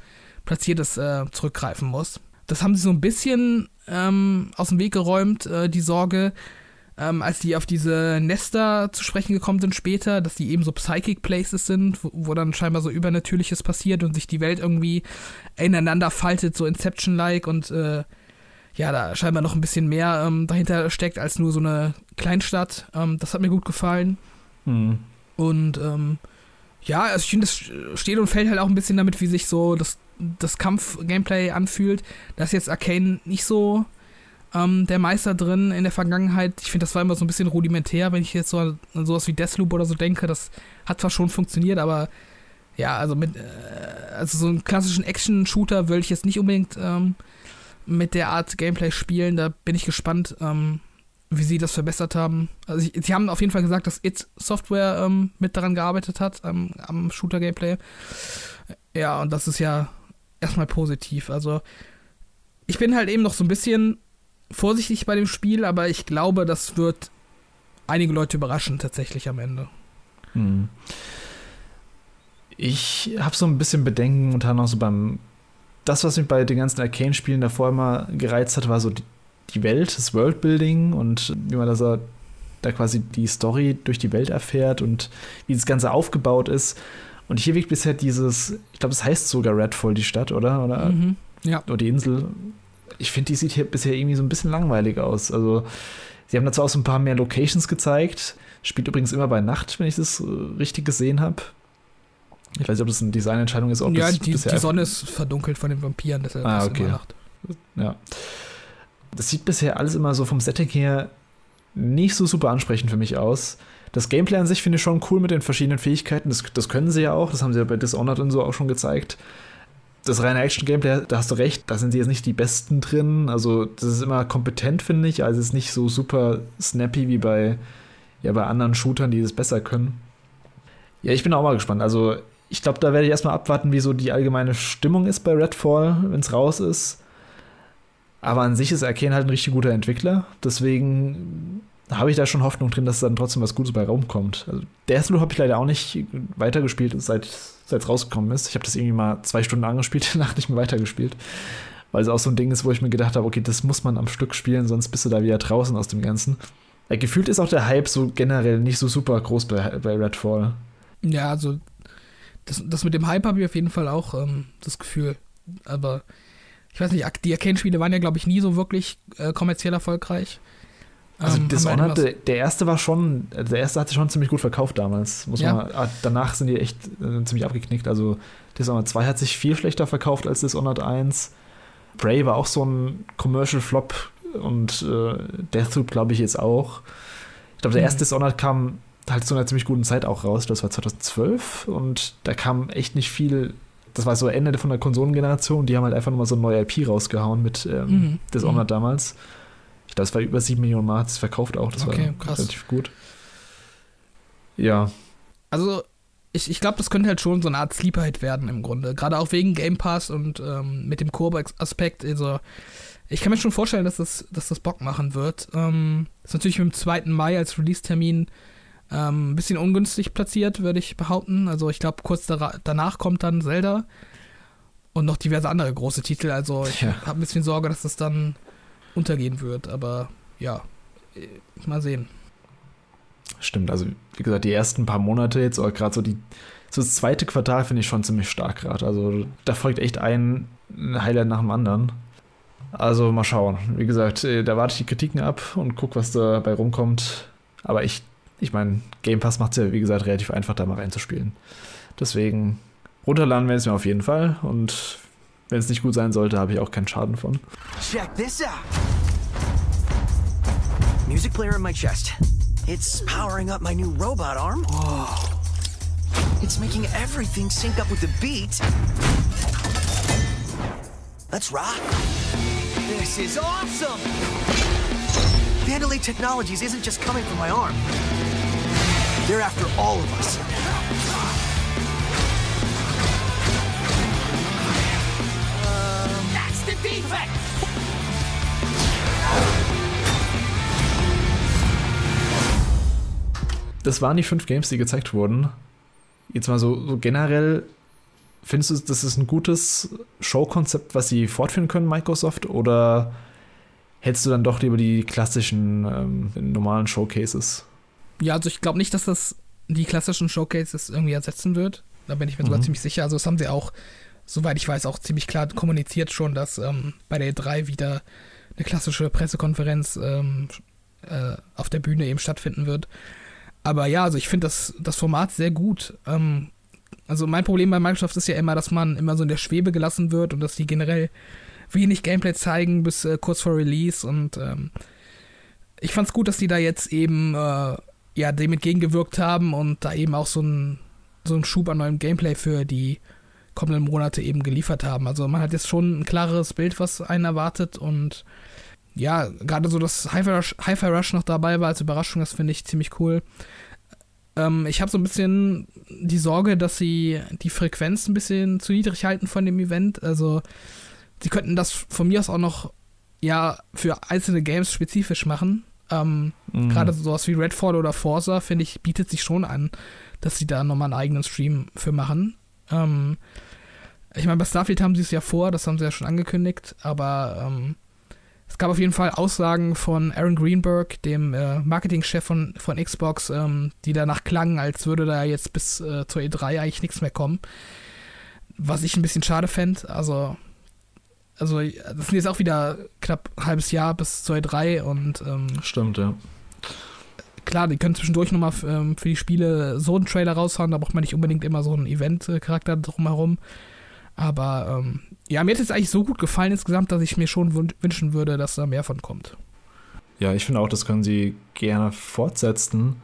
platziert ist, äh, zurückgreifen muss. Das haben sie so ein bisschen ähm, aus dem Weg geräumt, äh, die Sorge, ähm, als die auf diese Nester zu sprechen gekommen sind später, dass die eben so Psychic Places sind, wo, wo dann scheinbar so Übernatürliches passiert und sich die Welt irgendwie ineinander faltet, so Inception-like und äh, ja, da scheinbar noch ein bisschen mehr ähm, dahinter steckt als nur so eine Kleinstadt. Ähm, das hat mir gut gefallen. Mhm. Und ähm, ja, also ich finde, das steht und fällt halt auch ein bisschen damit, wie sich so das, das Kampf-Gameplay anfühlt. Da ist jetzt Arcane nicht so ähm, der Meister drin in der Vergangenheit. Ich finde, das war immer so ein bisschen rudimentär, wenn ich jetzt so an sowas wie Deathloop oder so denke. Das hat zwar schon funktioniert, aber ja, also mit äh, also so einen klassischen Action-Shooter würde ich jetzt nicht unbedingt ähm, mit der Art Gameplay spielen. Da bin ich gespannt, ähm, wie sie das verbessert haben. Also sie, sie haben auf jeden Fall gesagt, dass It Software ähm, mit daran gearbeitet hat, am Shooter-Gameplay. Ja, und das ist ja erstmal positiv. Also ich bin halt eben noch so ein bisschen vorsichtig bei dem Spiel, aber ich glaube, das wird einige Leute überraschen tatsächlich am Ende. Hm. Ich habe so ein bisschen Bedenken unter anderem so beim das, was mich bei den ganzen Arcane-Spielen davor immer gereizt hat, war so die, die Welt, das Worldbuilding und wie man das da quasi die Story durch die Welt erfährt und wie das Ganze aufgebaut ist. Und hier wirkt bisher dieses, ich glaube, es heißt sogar Redfall, die Stadt, oder? Oder, mhm, ja. oder die Insel. Ich finde, die sieht hier bisher irgendwie so ein bisschen langweilig aus. Also, sie haben dazu auch so ein paar mehr Locations gezeigt. Spielt übrigens immer bei Nacht, wenn ich das äh, richtig gesehen habe. Ich weiß nicht, ob das eine Designentscheidung ist. ja, die, die Sonne ist verdunkelt von den Vampiren, deshalb ah, okay. Nacht. Ja. Das sieht bisher alles immer so vom Setting her nicht so super ansprechend für mich aus. Das Gameplay an sich finde ich schon cool mit den verschiedenen Fähigkeiten. Das, das können sie ja auch. Das haben sie ja bei Dishonored und so auch schon gezeigt. Das reine Action-Gameplay, da hast du recht, da sind sie jetzt nicht die Besten drin. Also, das ist immer kompetent, finde ich. Also, es ist nicht so super snappy wie bei, ja, bei anderen Shootern, die das besser können. Ja, ich bin auch mal gespannt. Also, ich glaube, da werde ich erstmal abwarten, wie so die allgemeine Stimmung ist bei Redfall, wenn es raus ist. Aber an sich ist Arcane halt ein richtig guter Entwickler. Deswegen habe ich da schon Hoffnung drin, dass dann trotzdem was Gutes bei raumkommt. Also, Deathloop habe ich leider auch nicht weitergespielt, seit es rausgekommen ist. Ich habe das irgendwie mal zwei Stunden angespielt, danach nicht mehr weitergespielt. Weil es auch so ein Ding ist, wo ich mir gedacht habe, okay, das muss man am Stück spielen, sonst bist du da wieder draußen aus dem Ganzen. Ja, gefühlt ist auch der Hype so generell nicht so super groß bei, bei Redfall. Ja, also das, das mit dem Hype habe ich auf jeden Fall auch ähm, das Gefühl. Aber ich weiß nicht, die Arcane-Spiele waren ja, glaube ich, nie so wirklich äh, kommerziell erfolgreich. Also ähm, Dishonored, der, der erste war schon, der erste hat sich schon ziemlich gut verkauft damals. Muss ja. man, ah, danach sind die echt äh, ziemlich abgeknickt. Also Dishonored 2 hat sich viel schlechter verkauft als Dishonored 1. Prey war auch so ein Commercial Flop und äh, Deathloop glaube ich jetzt auch. Ich glaube, der mhm. erste Dishonored kam halt zu einer ziemlich guten Zeit auch raus. Das war 2012 und da kam echt nicht viel. Das war so Ende von der Konsolengeneration. Die haben halt einfach nochmal so ein neue IP rausgehauen mit ähm, mhm. Dishonored mhm. damals. Es war über 7 Millionen Mal, verkauft auch. Das okay, war krass. relativ gut. Ja. Also, ich, ich glaube, das könnte halt schon so eine Art Sleeper-Hit werden im Grunde. Gerade auch wegen Game Pass und ähm, mit dem Koop-Aspekt. Also, ich kann mir schon vorstellen, dass das, dass das Bock machen wird. Ähm, ist natürlich mit dem 2. Mai als Release-Termin ähm, ein bisschen ungünstig platziert, würde ich behaupten. Also ich glaube, kurz danach kommt dann Zelda und noch diverse andere große Titel. Also ich ja. habe ein bisschen Sorge, dass das dann untergehen wird. Aber ja, äh, mal sehen. Stimmt, also wie gesagt, die ersten paar Monate jetzt, oder gerade so die, so das zweite Quartal finde ich schon ziemlich stark gerade. Also da folgt echt ein Highlight nach dem anderen. Also mal schauen. Wie gesagt, äh, da warte ich die Kritiken ab und gucke, was dabei rumkommt. Aber ich ich meine, Game Pass macht es ja, wie gesagt, relativ einfach, da mal reinzuspielen. Deswegen runterladen wir es mir auf jeden Fall und wenn es nicht gut sein sollte, habe ich auch keinen Schaden von. Check this out. Music player in my chest. It's powering up my new robot arm. Whoa. It's making everything sync up with the beat. Let's rock. This is awesome. Vandalay Technologies isn't just coming from my arm. They're after all of us. The defect! Das waren die fünf Games, die gezeigt wurden. Jetzt mal so, so generell, findest du, das ist ein gutes Showkonzept, was sie fortführen können, Microsoft? Oder hättest du dann doch lieber die klassischen, ähm, normalen Showcases? Ja, also ich glaube nicht, dass das die klassischen Showcases irgendwie ersetzen wird. Da bin ich mir sogar mhm. ziemlich sicher. Also das haben sie auch, soweit ich weiß, auch ziemlich klar kommuniziert schon, dass ähm, bei der E3 wieder eine klassische Pressekonferenz ähm, äh, auf der Bühne eben stattfinden wird. Aber ja, also ich finde das, das Format sehr gut. Ähm, also mein Problem bei Microsoft ist ja immer, dass man immer so in der Schwebe gelassen wird und dass die generell wenig Gameplay zeigen bis äh, kurz vor Release und ähm, ich fand's gut, dass die da jetzt eben äh, ja, dem entgegengewirkt haben und da eben auch so ein so einen Schub an neuem Gameplay für die kommenden Monate eben geliefert haben. Also man hat jetzt schon ein klares Bild, was einen erwartet und ja, gerade so, dass Hi-Fi Rush, Hi Rush noch dabei war als Überraschung, das finde ich ziemlich cool. Ähm, ich habe so ein bisschen die Sorge, dass sie die Frequenz ein bisschen zu niedrig halten von dem Event. Also, sie könnten das von mir aus auch noch ja für einzelne Games spezifisch machen. Ähm, mhm. Gerade sowas wie Redfall oder Forza, finde ich, bietet sich schon an, dass sie da nochmal einen eigenen Stream für machen. Ähm, ich meine, bei Starfield haben sie es ja vor, das haben sie ja schon angekündigt, aber ähm, es gab auf jeden Fall Aussagen von Aaron Greenberg, dem äh, Marketingchef von, von Xbox, ähm, die danach klangen, als würde da jetzt bis äh, zur E3 eigentlich nichts mehr kommen. Was ich ein bisschen schade fände. Also, also, das sind jetzt auch wieder knapp ein halbes Jahr bis zur E3 und. Ähm, Stimmt, ja. Klar, die können zwischendurch nochmal ähm, für die Spiele so einen Trailer raushauen, da braucht man nicht unbedingt immer so einen Event-Charakter drumherum. Aber ähm, ja, mir hat es eigentlich so gut gefallen insgesamt, dass ich mir schon wünschen würde, dass da mehr von kommt. Ja, ich finde auch, das können sie gerne fortsetzen.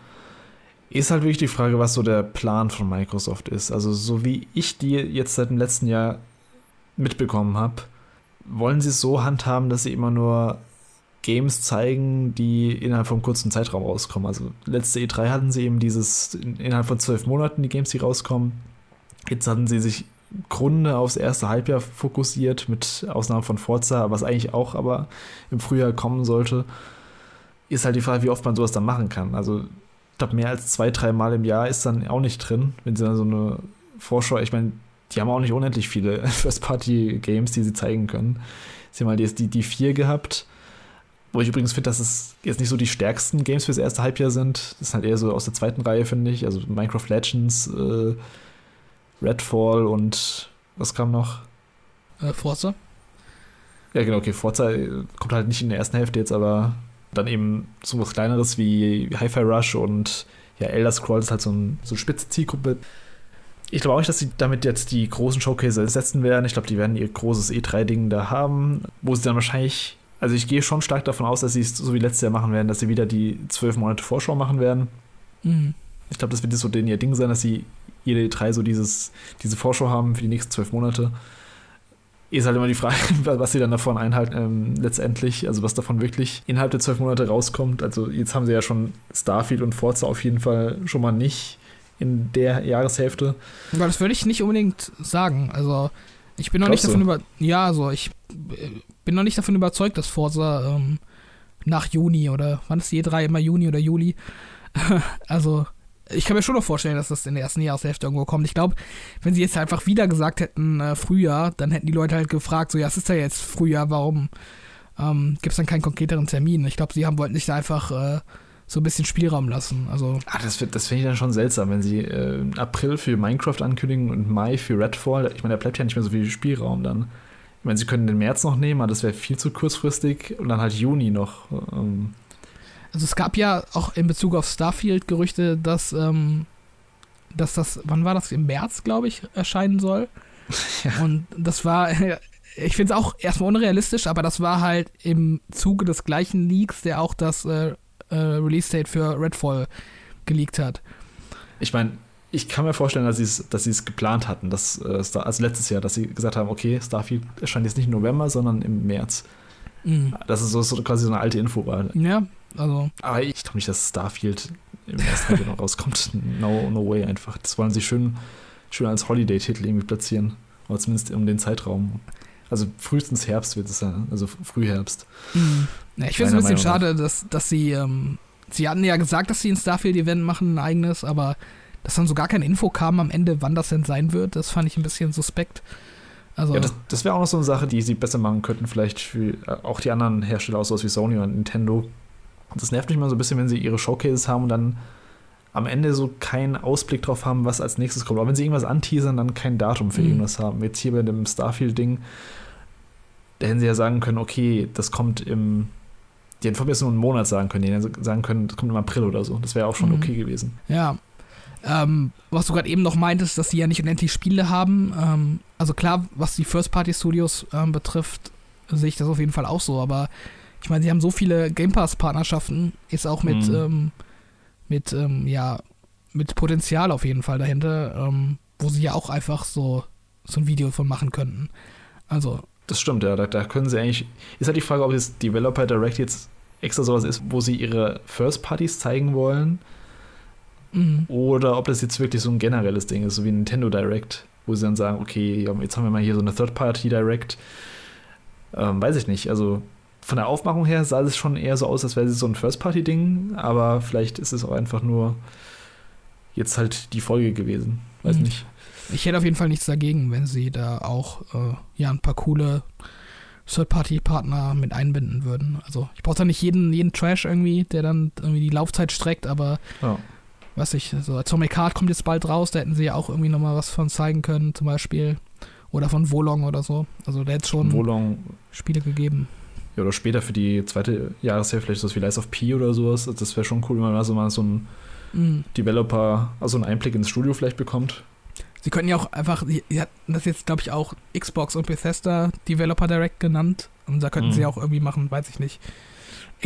Ist halt wirklich die Frage, was so der Plan von Microsoft ist. Also, so wie ich die jetzt seit dem letzten Jahr mitbekommen habe, wollen sie es so handhaben, dass sie immer nur Games zeigen, die innerhalb von einem kurzen Zeitraum rauskommen. Also, letzte E3 hatten sie eben dieses innerhalb von zwölf Monaten die Games, die rauskommen. Jetzt hatten sie sich Grunde aufs erste Halbjahr fokussiert, mit Ausnahme von Forza, was eigentlich auch aber im Frühjahr kommen sollte, ist halt die Frage, wie oft man sowas dann machen kann. Also, ich glaube, mehr als zwei, drei Mal im Jahr ist dann auch nicht drin, wenn sie dann so eine Vorschau, ich meine, die haben auch nicht unendlich viele First-Party-Games, die sie zeigen können. Sie haben halt die, die vier gehabt, wo ich übrigens finde, dass es jetzt nicht so die stärksten Games fürs erste Halbjahr sind. Das ist halt eher so aus der zweiten Reihe, finde ich. Also Minecraft Legends, äh, Redfall und was kam noch? Äh, Forza. Ja, genau, okay, Forza äh, kommt halt nicht in der ersten Hälfte jetzt, aber dann eben so was kleineres wie Hi-Fi Rush und ja, Elder Scrolls ist halt so, ein, so eine spitze Zielgruppe. Ich glaube auch nicht, dass sie damit jetzt die großen Showcase ersetzen werden. Ich glaube, die werden ihr großes E3-Ding da haben, wo sie dann wahrscheinlich, also ich gehe schon stark davon aus, dass sie es so wie letztes Jahr machen werden, dass sie wieder die zwölf Monate Vorschau machen werden. Mhm. Ich glaube, das wird so denen ihr Ding sein, dass sie jede E3 so dieses, diese Vorschau haben für die nächsten zwölf Monate. Ist halt immer die Frage, was sie dann davon einhalten, ähm, letztendlich, also was davon wirklich innerhalb der zwölf Monate rauskommt. Also jetzt haben sie ja schon Starfield und Forza auf jeden Fall schon mal nicht in der Jahreshälfte. Aber das würde ich nicht unbedingt sagen. Also ich bin noch Glaubst nicht davon über, ja, also ich äh, bin noch nicht davon überzeugt, dass Forza ähm, nach Juni oder wann ist die E3 immer Juni oder Juli? also ich kann mir schon noch vorstellen, dass das in der ersten Jahreshälfte irgendwo kommt. Ich glaube, wenn sie jetzt einfach wieder gesagt hätten, äh, Frühjahr, dann hätten die Leute halt gefragt, so, ja, es ist ja jetzt Frühjahr, warum ähm, gibt es dann keinen konkreteren Termin? Ich glaube, sie haben, wollten sich da einfach äh, so ein bisschen Spielraum lassen. Also, ah, das, das finde ich dann schon seltsam, wenn sie äh, April für Minecraft ankündigen und Mai für Redfall. Ich meine, da bleibt ja nicht mehr so viel Spielraum dann. Ich meine, sie können den März noch nehmen, aber das wäre viel zu kurzfristig und dann halt Juni noch. Ähm, also es gab ja auch in Bezug auf Starfield Gerüchte, dass, ähm, dass das, wann war das? Im März, glaube ich, erscheinen soll. Ja. Und das war, ich finde es auch erstmal unrealistisch, aber das war halt im Zuge des gleichen Leaks, der auch das äh, äh, Release-Date für Redfall geleakt hat. Ich meine, ich kann mir vorstellen, dass sie es dass geplant hatten, dass, äh, also letztes Jahr, dass sie gesagt haben, okay, Starfield erscheint jetzt nicht im November, sondern im März. Mhm. Das ist so, so, quasi so eine alte Info war. Ja, also. Aber ich glaube nicht, dass Starfield im ersten Jahr noch rauskommt. No, no way einfach. Das wollen sie schön, schön als Holiday-Titel irgendwie platzieren. Oder zumindest um den Zeitraum. Also frühestens Herbst wird es ja, also Frühherbst. Mhm. Ja, ich finde es ein bisschen schade, dass, dass sie, ähm, sie hatten ja gesagt, dass sie ein Starfield-Event machen, ein eigenes, aber dass dann so gar keine Info kam am Ende, wann das denn sein wird, das fand ich ein bisschen suspekt. Also ja, das, das wäre auch noch so eine Sache, die sie besser machen könnten, vielleicht für äh, auch die anderen Hersteller, auch sowas wie Sony und Nintendo. Das nervt mich mal so ein bisschen, wenn sie ihre Showcases haben und dann am Ende so keinen Ausblick drauf haben, was als nächstes kommt. Aber wenn sie irgendwas anteasern, dann kein Datum für mhm. irgendwas haben. Jetzt hier bei dem Starfield-Ding, da hätten sie ja sagen können, okay, das kommt im. Die hätten von mir nur einen Monat sagen können, die hätten sagen können, das kommt im April oder so. Das wäre auch schon mhm. okay gewesen. Ja, ähm, was du gerade eben noch meintest, dass sie ja nicht unendlich Spiele haben. Ähm, also klar, was die First-Party-Studios ähm, betrifft, sehe ich das auf jeden Fall auch so. Aber ich meine, sie haben so viele Game Pass-Partnerschaften, ist auch mit, mhm. Ähm, mit, ähm, ja, mit Potenzial auf jeden Fall dahinter, ähm, wo sie ja auch einfach so, so ein Video von machen könnten. Also. Das stimmt, ja. Da, da können sie eigentlich. Ist halt die Frage, ob das Developer Direct jetzt extra sowas ist, wo sie ihre First Parties zeigen wollen. Mhm. Oder ob das jetzt wirklich so ein generelles Ding ist, so wie Nintendo Direct, wo sie dann sagen, okay, jetzt haben wir mal hier so eine Third Party Direct. Ähm, weiß ich nicht. Also von der Aufmachung her sah es schon eher so aus, als wäre es so ein First Party Ding, aber vielleicht ist es auch einfach nur jetzt halt die Folge gewesen. Weiß mhm. nicht. Ich hätte auf jeden Fall nichts dagegen, wenn sie da auch äh, ja, ein paar coole Third-Party-Partner mit einbinden würden. Also ich brauche da nicht jeden, jeden Trash irgendwie, der dann irgendwie die Laufzeit streckt, aber ja. was ich, so Atomic Heart kommt jetzt bald raus, da hätten sie ja auch irgendwie nochmal was von zeigen können, zum Beispiel. Oder von Wolong oder so. Also da hätte schon Wolong. Spiele gegeben. Ja, oder später für die zweite Jahreshälfte vielleicht so wie Lies of P oder sowas. Das wäre schon cool, wenn man also mal so ein mhm. Developer, also einen Einblick ins Studio vielleicht bekommt. Sie könnten ja auch einfach, sie hatten das jetzt, glaube ich, auch Xbox und Bethesda Developer Direct genannt. Und da könnten mhm. sie auch irgendwie machen, weiß ich nicht.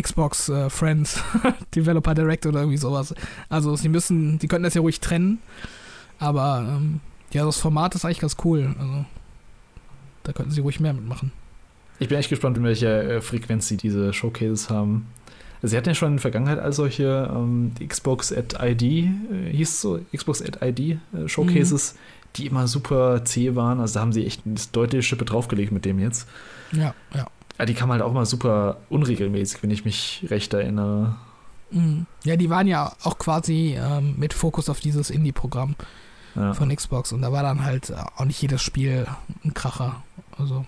Xbox äh, Friends Developer Direct oder irgendwie sowas. Also sie müssen, sie könnten das ja ruhig trennen. Aber ähm, ja, das Format ist eigentlich ganz cool. Also da könnten sie ruhig mehr mitmachen. Ich bin echt gespannt, in welcher äh, Frequenz sie diese Showcases haben. Sie hatten ja schon in der Vergangenheit all solche ähm, Xbox at ID, äh, hieß es so, Xbox at ID äh, Showcases, mhm. die immer super zäh waren. Also da haben sie echt eine deutliche Schippe draufgelegt mit dem jetzt. Ja, ja. ja die kamen halt auch mal super unregelmäßig, wenn ich mich recht erinnere. Mhm. Ja, die waren ja auch quasi ähm, mit Fokus auf dieses Indie-Programm ja. von Xbox und da war dann halt auch nicht jedes Spiel ein Kracher. Also.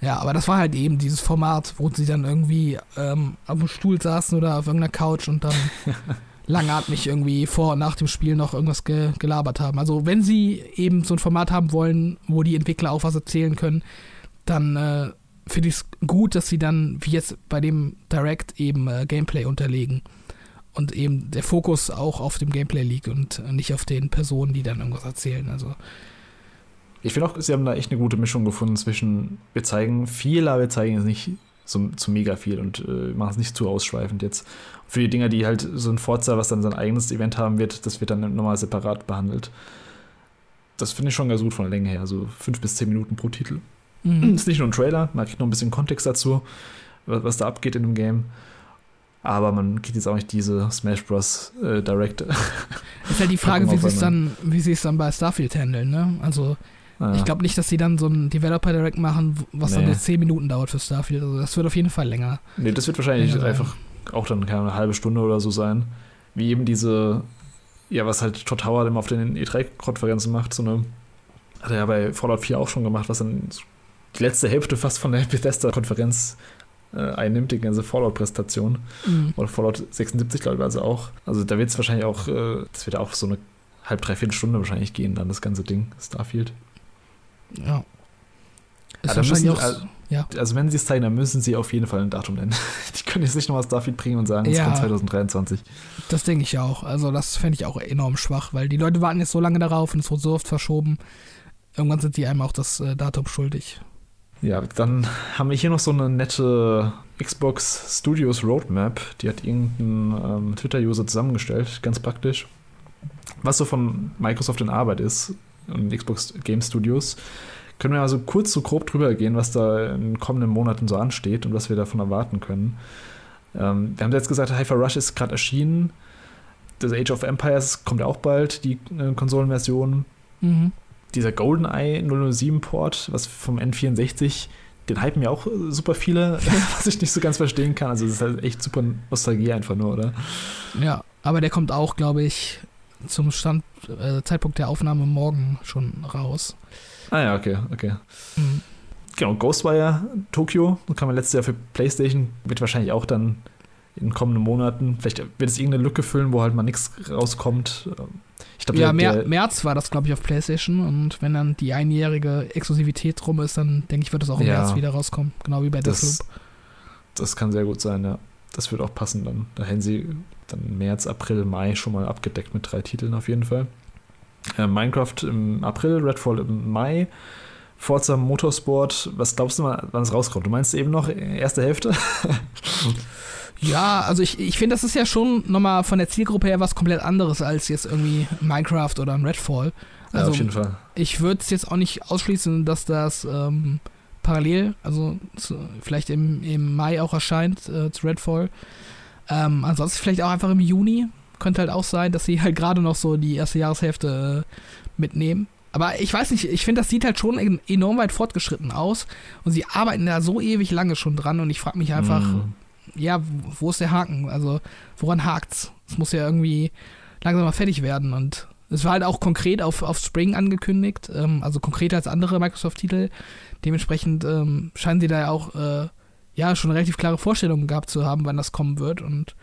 Ja, aber das war halt eben dieses Format, wo sie dann irgendwie ähm, auf dem Stuhl saßen oder auf irgendeiner Couch und dann langatmig irgendwie vor und nach dem Spiel noch irgendwas ge gelabert haben. Also wenn sie eben so ein Format haben wollen, wo die Entwickler auch was erzählen können, dann äh, finde ich es gut, dass sie dann, wie jetzt bei dem Direct, eben äh, Gameplay unterlegen. Und eben der Fokus auch auf dem Gameplay liegt und nicht auf den Personen, die dann irgendwas erzählen. Also ich finde auch, sie haben da echt eine gute Mischung gefunden zwischen, wir zeigen viel, aber wir zeigen es nicht so, zu mega viel und äh, machen es nicht zu ausschweifend jetzt. für die Dinger, die halt so ein Forza, was dann sein eigenes Event haben wird, das wird dann nochmal separat behandelt. Das finde ich schon ganz gut von der Länge her, so fünf bis zehn Minuten pro Titel. Mhm. Ist nicht nur ein Trailer, man kriegt noch ein bisschen Kontext dazu, was, was da abgeht in dem Game. Aber man kriegt jetzt auch nicht diese Smash Bros. Äh, Direct. Ist halt die Frage, wie sie es dann, wie sie es dann bei Starfield handeln, ne? Also ja. Ich glaube nicht, dass sie dann so ein Developer Direct machen, was nee. dann jetzt 10 Minuten dauert für Starfield. Also das wird auf jeden Fall länger. Nee, das wird wahrscheinlich einfach auch dann keine eine halbe Stunde oder so sein. Wie eben diese, ja, was halt Todd Howard immer auf den E3-Konferenzen macht, so eine, hat er ja bei Fallout 4 auch schon gemacht, was dann die letzte Hälfte fast von der Bethesda-Konferenz äh, einnimmt, die ganze Fallout-Präsentation. Mhm. Oder Fallout 76, glaube ich, also auch. Also da wird es wahrscheinlich auch, äh, das wird auch so eine halb, dreiviertel Stunde wahrscheinlich gehen, dann das ganze Ding, Starfield. Ja. Ist ja, müssen, auch, also, ja. also wenn sie es zeigen, dann müssen sie auf jeden Fall ein Datum nennen. Die können jetzt nicht nochmal Starfield bringen und sagen, es ja, kommt 2023. Das denke ich auch. Also das fände ich auch enorm schwach, weil die Leute warten jetzt so lange darauf und es wurde so oft verschoben. Irgendwann sind die einem auch das äh, Datum schuldig. Ja, dann haben wir hier noch so eine nette Xbox Studios Roadmap. Die hat irgendein ähm, Twitter-User zusammengestellt, ganz praktisch. Was so von Microsoft in Arbeit ist und Xbox Game Studios. Können wir also kurz so grob drüber gehen, was da in den kommenden Monaten so ansteht und was wir davon erwarten können. Ähm, wir haben jetzt gesagt, Hyper Rush ist gerade erschienen. Das Age of Empires kommt ja auch bald, die äh, Konsolenversion. Mhm. Dieser GoldenEye 007 Port, was vom N64, den hypen ja auch super viele, was ich nicht so ganz verstehen kann. Also, das ist halt echt super Nostalgie einfach nur, oder? Ja, aber der kommt auch, glaube ich, zum Stand, äh, Zeitpunkt der Aufnahme morgen schon raus. Ah ja, okay, okay. Mhm. Genau, Ghostwire Tokyo, kam ja letztes Jahr für PlayStation, wird wahrscheinlich auch dann in kommenden Monaten, vielleicht wird es irgendeine Lücke füllen, wo halt mal nichts rauskommt. Ich glaub, ja, der, der, März war das, glaube ich, auf PlayStation und wenn dann die einjährige Exklusivität rum ist, dann denke ich, wird es auch im ja, März wieder rauskommen, genau wie bei das, Das kann sehr gut sein, ja. Das wird auch passen dann. Da hätten sie dann März, April, Mai schon mal abgedeckt mit drei Titeln auf jeden Fall. Äh, Minecraft im April, Redfall im Mai, Forza Motorsport, was glaubst du mal, wann es rauskommt? Du meinst eben noch erste Hälfte? ja, also ich, ich finde, das ist ja schon nochmal von der Zielgruppe her was komplett anderes als jetzt irgendwie Minecraft oder ein Redfall. Also ja, auf jeden Fall. Ich würde es jetzt auch nicht ausschließen, dass das ähm, parallel, also zu, vielleicht im, im Mai auch erscheint äh, zu Redfall. Ähm, ansonsten vielleicht auch einfach im Juni. Könnte halt auch sein, dass sie halt gerade noch so die erste Jahreshälfte äh, mitnehmen. Aber ich weiß nicht, ich finde, das sieht halt schon enorm weit fortgeschritten aus. Und sie arbeiten da so ewig lange schon dran. Und ich frage mich einfach, mm. ja, wo ist der Haken? Also, woran hakt's? Es muss ja irgendwie langsam mal fertig werden. Und es war halt auch konkret auf, auf Spring angekündigt. Ähm, also konkreter als andere Microsoft-Titel. Dementsprechend ähm, scheinen sie da ja auch, äh, ja, schon relativ klare Vorstellungen gehabt zu haben, wann das kommen wird. Und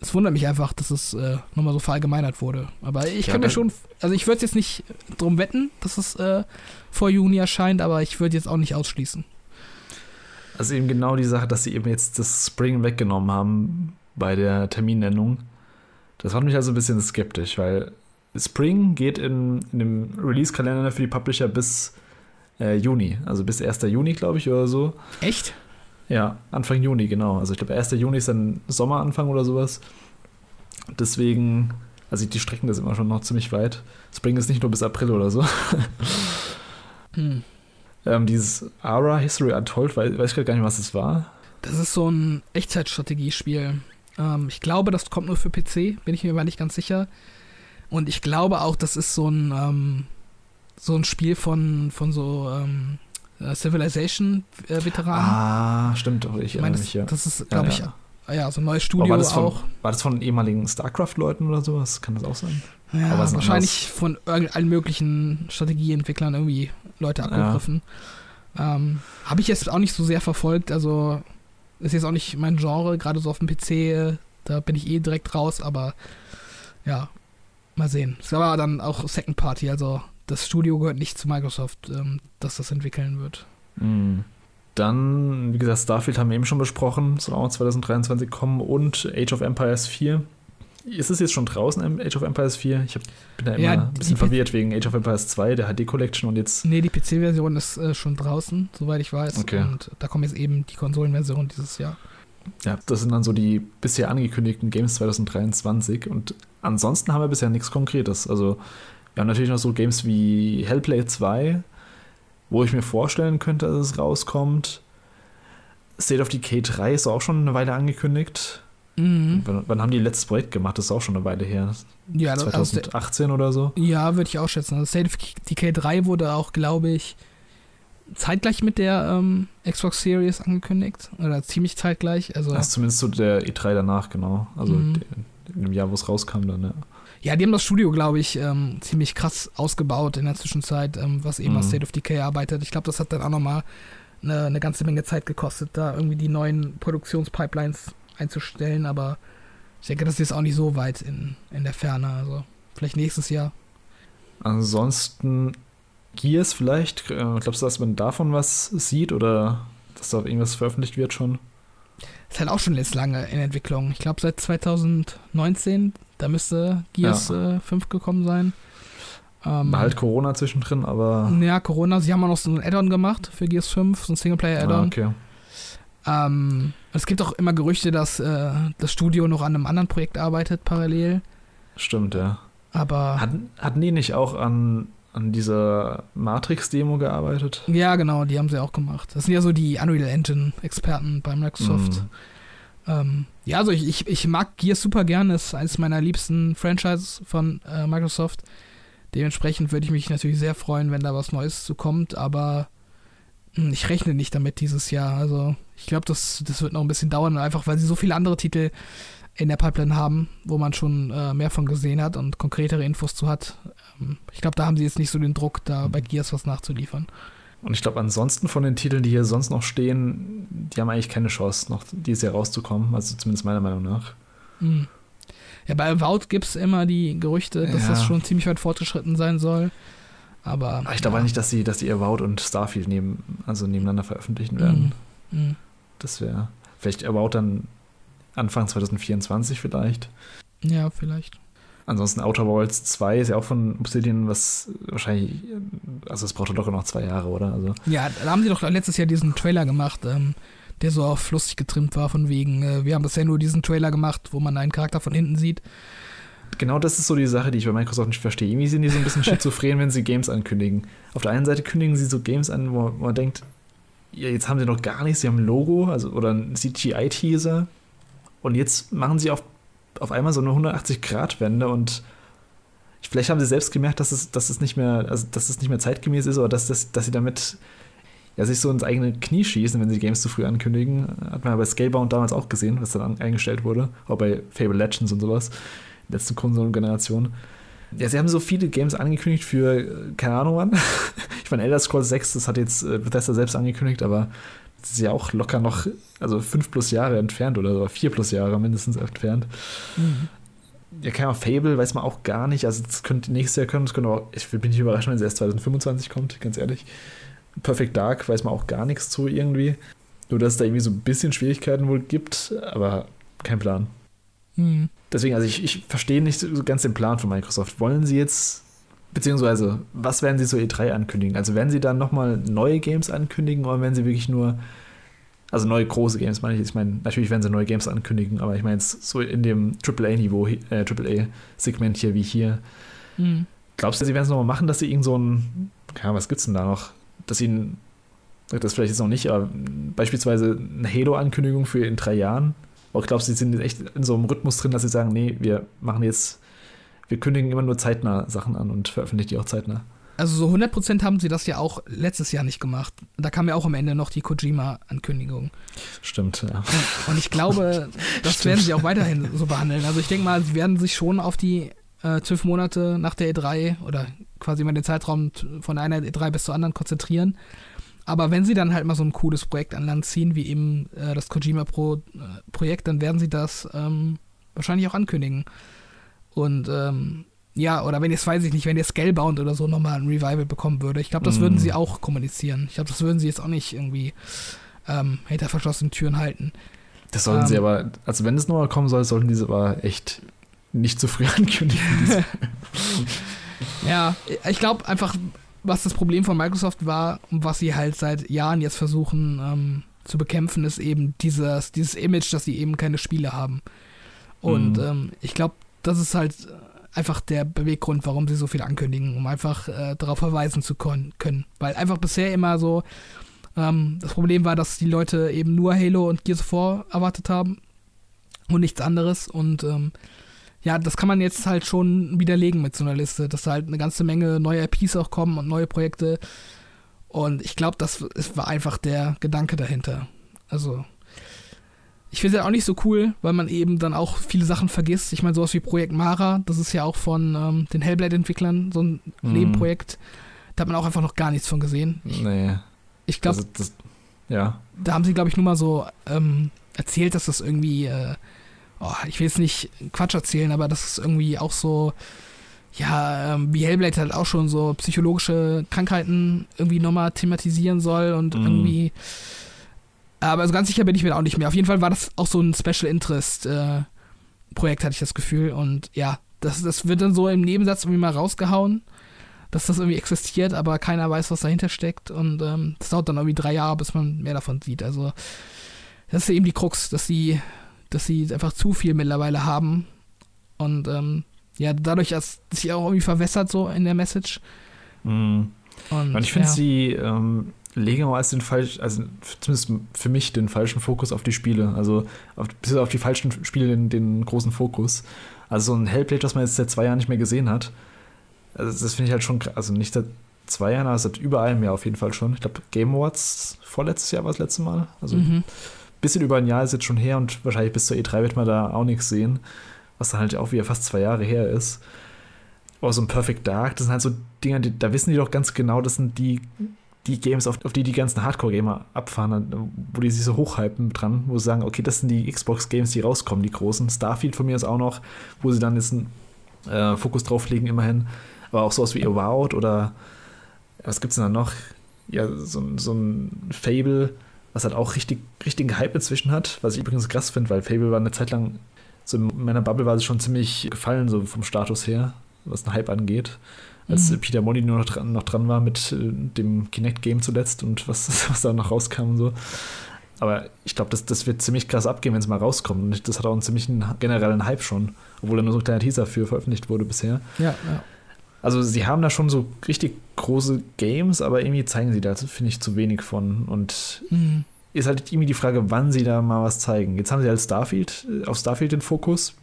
es wundert mich einfach, dass es äh, nochmal so verallgemeinert wurde. Aber ich ja, kann mir schon, also ich würde jetzt nicht drum wetten, dass es äh, vor Juni erscheint, aber ich würde jetzt auch nicht ausschließen. Also eben genau die Sache, dass sie eben jetzt das Spring weggenommen haben bei der Terminnennung. Das macht mich also ein bisschen skeptisch, weil Spring geht in, in dem Release-Kalender für die Publisher bis äh, Juni, also bis 1. Juni, glaube ich, oder so. Echt? Ja, Anfang Juni, genau. Also ich glaube, 1. Juni ist dann Sommeranfang oder sowas. Deswegen, also die strecken das immer schon noch ziemlich weit. Spring ist nicht nur bis April oder so. hm. ähm, dieses Ara History Untold, weiß, weiß ich gerade gar nicht, was das war. Das ist so ein Echtzeitstrategiespiel. Ähm, ich glaube, das kommt nur für PC, bin ich mir aber nicht ganz sicher. Und ich glaube auch, das ist so ein, ähm, so ein Spiel von, von so äh, Civilization-Veteranen. Ah, stimmt doch, ich, ich meine, das, ja. das ist, glaube ja, ja. ich, ja, so ein neues Studio war von, auch. War das von ehemaligen StarCraft-Leuten oder sowas? Kann das auch sein? Ja, wahrscheinlich von allen möglichen Strategieentwicklern irgendwie Leute abgegriffen. Ähm, Habe ich jetzt auch nicht so sehr verfolgt, also ist jetzt auch nicht mein Genre, gerade so auf dem PC, äh, da bin ich eh direkt raus, aber ja, mal sehen. Es war dann auch Second Party, also das Studio gehört nicht zu Microsoft, ähm, dass das entwickeln wird. Mhm. Dann, wie gesagt, Starfield haben wir eben schon besprochen, soll auch 2023 kommen und Age of Empires 4. Ist es jetzt schon draußen, Age of Empires 4? Ich hab, bin da immer ja, ein bisschen verwirrt wegen Age of Empires 2, der HD Collection und jetzt. Nee, die PC-Version ist äh, schon draußen, soweit ich weiß. Okay. Und da kommt jetzt eben die Konsolenversion dieses Jahr. Ja, das sind dann so die bisher angekündigten Games 2023 und ansonsten haben wir bisher nichts Konkretes. Also wir haben natürlich noch so Games wie Hellplay 2, wo ich mir vorstellen könnte, dass es rauskommt. State of Decay 3 ist auch schon eine Weile angekündigt. Mhm. Wann, wann, haben die letztes Projekt gemacht? Das ist auch schon eine Weile her. Ja, 2018 also, oder so? Ja, würde ich auch schätzen. Also State of Decay 3 wurde auch, glaube ich, zeitgleich mit der ähm, Xbox Series angekündigt. Oder ziemlich zeitgleich. Also, das ist zumindest so der E3 danach, genau. Also mhm. in dem Jahr, wo es rauskam dann, ja. Ja, die haben das Studio, glaube ich, ähm, ziemlich krass ausgebaut in der Zwischenzeit, ähm, was eben mhm. an State of Decay arbeitet. Ich glaube, das hat dann auch nochmal eine, eine ganze Menge Zeit gekostet, da irgendwie die neuen Produktionspipelines einzustellen, aber ich denke, das ist auch nicht so weit in, in der Ferne. Also vielleicht nächstes Jahr. Ansonsten Gears vielleicht. Äh, glaubst du, dass man davon was sieht oder dass da irgendwas veröffentlicht wird schon? Ist halt auch schon jetzt lange in Entwicklung. Ich glaube seit 2019 da müsste Gears ja. äh, 5 gekommen sein. Ähm, War halt Corona zwischendrin, aber. Ja, Corona. Sie haben auch noch so ein Add-on gemacht für Gears 5, so ein Singleplayer-Add-on. Ah, okay. Ähm, es gibt auch immer Gerüchte, dass äh, das Studio noch an einem anderen Projekt arbeitet, parallel. Stimmt, ja. Aber. Hatten, hatten die nicht auch an, an dieser Matrix-Demo gearbeitet? Ja, genau, die haben sie auch gemacht. Das sind ja so die Unreal Engine-Experten bei Microsoft. Mm. Ähm, ja, also ich, ich, ich, mag Gears super gerne, ist eines meiner liebsten Franchises von äh, Microsoft. Dementsprechend würde ich mich natürlich sehr freuen, wenn da was Neues zu kommt, aber mh, hm, ich rechne nicht damit dieses Jahr. Also ich glaube, das, das wird noch ein bisschen dauern, einfach weil sie so viele andere Titel in der Pipeline haben, wo man schon äh, mehr von gesehen hat und konkretere Infos zu hat. Ähm, ich glaube, da haben sie jetzt nicht so den Druck, da bei Gears was nachzuliefern. Und ich glaube, ansonsten von den Titeln, die hier sonst noch stehen, die haben eigentlich keine Chance, noch dieses Jahr rauszukommen. Also zumindest meiner Meinung nach. Mhm. Ja, bei Avowed gibt es immer die Gerüchte, dass ja. das schon ziemlich weit fortgeschritten sein soll. Aber. ich glaube ja. nicht, dass sie, dass die Avowed und Starfield neben, also nebeneinander veröffentlichen werden. Mhm. Mhm. Das wäre. Vielleicht Avowed dann Anfang 2024 vielleicht. Ja, vielleicht. Ansonsten Outer Worlds 2 ist ja auch von Obsidian, was wahrscheinlich, also es braucht doch noch zwei Jahre, oder? Also. Ja, da haben sie doch letztes Jahr diesen Trailer gemacht, ähm, der so auf lustig getrimmt war, von wegen, äh, wir haben bisher nur diesen Trailer gemacht, wo man einen Charakter von hinten sieht. genau das ist so die Sache, die ich bei Microsoft nicht verstehe. Irgendwie sind die so ein bisschen schizophren, wenn sie Games ankündigen. Auf der einen Seite kündigen sie so Games an, wo man denkt, ja, jetzt haben sie noch gar nichts, sie haben ein Logo also, oder ein CGI-Teaser und jetzt machen sie auf, auf einmal so eine 180-Grad-Wende und vielleicht haben sie selbst gemerkt, dass es, dass es nicht mehr, also dass es nicht mehr zeitgemäß ist oder dass, dass, dass sie damit ja, sich so ins eigene Knie schießen, wenn sie Games zu früh ankündigen. Hat man ja bei Scalebound damals auch gesehen, was dann eingestellt wurde. Auch bei Fable Legends und sowas. Letzte Konsolengeneration. Ja, sie haben so viele Games angekündigt für, äh, keine Ahnung wann. ich meine, Elder Scrolls 6, das hat jetzt äh, Bethesda selbst angekündigt, aber das ist ja auch locker noch, also fünf plus Jahre entfernt oder vier plus Jahre mindestens entfernt. Mhm. Ja, keine Ahnung, Fable weiß man auch gar nicht. Also, das könnte nächstes Jahr kommen. Das könnte auch, ich bin nicht überrascht, wenn es erst 2025 kommt, ganz ehrlich. Perfect Dark weiß man auch gar nichts zu irgendwie. Nur, dass es da irgendwie so ein bisschen Schwierigkeiten wohl gibt, aber kein Plan. Mhm. Deswegen, also ich, ich verstehe nicht so ganz den Plan von Microsoft. Wollen sie jetzt, beziehungsweise, was werden sie so E3 ankündigen? Also werden sie dann nochmal neue Games ankündigen oder werden sie wirklich nur, also neue große Games meine ich, ich meine, natürlich werden sie neue Games ankündigen, aber ich meine jetzt so in dem AAA-Niveau, äh, AAA-Segment hier wie hier. Mhm. Glaubst du, sie werden es nochmal machen, dass sie irgend so ein, ja, was gibt's denn da noch? Dass sie das vielleicht jetzt noch nicht, aber beispielsweise eine Halo-Ankündigung für in drei Jahren aber ich glaube, sie sind echt in so einem Rhythmus drin, dass sie sagen, nee, wir machen jetzt, wir kündigen immer nur zeitnah Sachen an und veröffentlichen die auch zeitnah. Also so 100% haben sie das ja auch letztes Jahr nicht gemacht. Da kam ja auch am Ende noch die Kojima-Ankündigung. Stimmt, ja. Und ich glaube, das Stimmt. werden sie auch weiterhin so behandeln. Also ich denke mal, sie werden sich schon auf die äh, zwölf Monate nach der E3 oder quasi immer den Zeitraum von einer E3 bis zur anderen konzentrieren. Aber wenn sie dann halt mal so ein cooles Projekt an Land ziehen, wie eben äh, das Kojima Pro äh, Projekt, dann werden sie das ähm, wahrscheinlich auch ankündigen. Und ähm, ja, oder wenn jetzt weiß ich nicht, wenn jetzt Scalebound oder so nochmal ein Revival bekommen würde, ich glaube, das mm. würden sie auch kommunizieren. Ich glaube, das würden sie jetzt auch nicht irgendwie ähm, hinter verschlossenen Türen halten. Das sollten sie ähm, aber, also wenn es nochmal kommen soll, sollten diese aber echt nicht zu früh ankündigen. ja, ich glaube einfach, was das Problem von Microsoft war und was sie halt seit Jahren jetzt versuchen ähm, zu bekämpfen, ist eben dieses, dieses Image, dass sie eben keine Spiele haben. Und mhm. ähm, ich glaube, das ist halt einfach der Beweggrund, warum sie so viel ankündigen, um einfach äh, darauf verweisen zu können. Weil einfach bisher immer so ähm, das Problem war, dass die Leute eben nur Halo und Gears of War erwartet haben und nichts anderes. Und ähm, ja, das kann man jetzt halt schon widerlegen mit so einer Liste, dass halt eine ganze Menge neue IPs auch kommen und neue Projekte. Und ich glaube, das war einfach der Gedanke dahinter. Also, ich finde es ja auch nicht so cool, weil man eben dann auch viele Sachen vergisst. Ich meine, sowas wie Projekt Mara, das ist ja auch von ähm, den Hellblade-Entwicklern so ein mm. Nebenprojekt. Da hat man auch einfach noch gar nichts von gesehen. Nee. Ich glaube, also ja. Da haben sie, glaube ich, nur mal so ähm, erzählt, dass das irgendwie äh, oh, ich will jetzt nicht Quatsch erzählen, aber das ist irgendwie auch so, ja, ähm, wie Hellblade halt auch schon so psychologische Krankheiten irgendwie nochmal thematisieren soll und mm. irgendwie. Aber also ganz sicher bin ich mir auch nicht mehr. Auf jeden Fall war das auch so ein Special Interest äh, Projekt, hatte ich das Gefühl. Und ja, das, das wird dann so im Nebensatz irgendwie mal rausgehauen, dass das irgendwie existiert, aber keiner weiß, was dahinter steckt. Und ähm, das dauert dann irgendwie drei Jahre, bis man mehr davon sieht. Also, das ist eben die Krux, dass die dass sie einfach zu viel mittlerweile haben. Und ähm, ja, dadurch, dass sich auch irgendwie verwässert so in der Message. Mhm. Und, und, ich finde, ja. sie ähm, legen auch als den falschen, also zumindest für mich den falschen Fokus auf die Spiele. Also auf, bis auf die falschen Spiele den, den großen Fokus. Also so ein Hellblade, was man jetzt seit zwei Jahren nicht mehr gesehen hat. Also das finde ich halt schon, also nicht seit zwei Jahren, aber seit über einem Jahr auf jeden Fall schon. Ich glaube, Game Awards vorletztes Jahr war das letzte Mal. Also mhm bisschen über ein Jahr ist jetzt schon her und wahrscheinlich bis zur E3 wird man da auch nichts sehen, was dann halt auch wieder fast zwei Jahre her ist. Aber so ein Perfect Dark, das sind halt so Dinge, die, da wissen die doch ganz genau, das sind die, die Games, auf, auf die die ganzen Hardcore-Gamer abfahren, wo die sich so hochhypen dran, wo sie sagen, okay, das sind die Xbox-Games, die rauskommen, die großen. Starfield von mir ist auch noch, wo sie dann jetzt einen äh, Fokus drauf legen, immerhin. Aber auch sowas wie Avowed oder was gibt's denn da noch? Ja, so, so ein Fable was halt auch richtig, richtigen Hype inzwischen hat, was ich übrigens krass finde, weil Fable war eine Zeit lang, so in meiner Bubble war es schon ziemlich gefallen, so vom Status her, was den Hype angeht. Als mhm. Peter Molly nur noch dran, noch dran war mit äh, dem Kinect-Game zuletzt und was, was da noch rauskam und so. Aber ich glaube, das, das wird ziemlich krass abgehen, wenn es mal rauskommt. Und das hat auch einen ziemlichen generellen Hype schon, obwohl da nur so ein kleiner Teaser für veröffentlicht wurde bisher. Ja, ja. Also sie haben da schon so richtig große Games, aber irgendwie zeigen sie da, finde ich, zu wenig von. Und mhm. ist halt irgendwie die Frage, wann sie da mal was zeigen. Jetzt haben sie als Starfield, äh, auf Starfield den Fokus,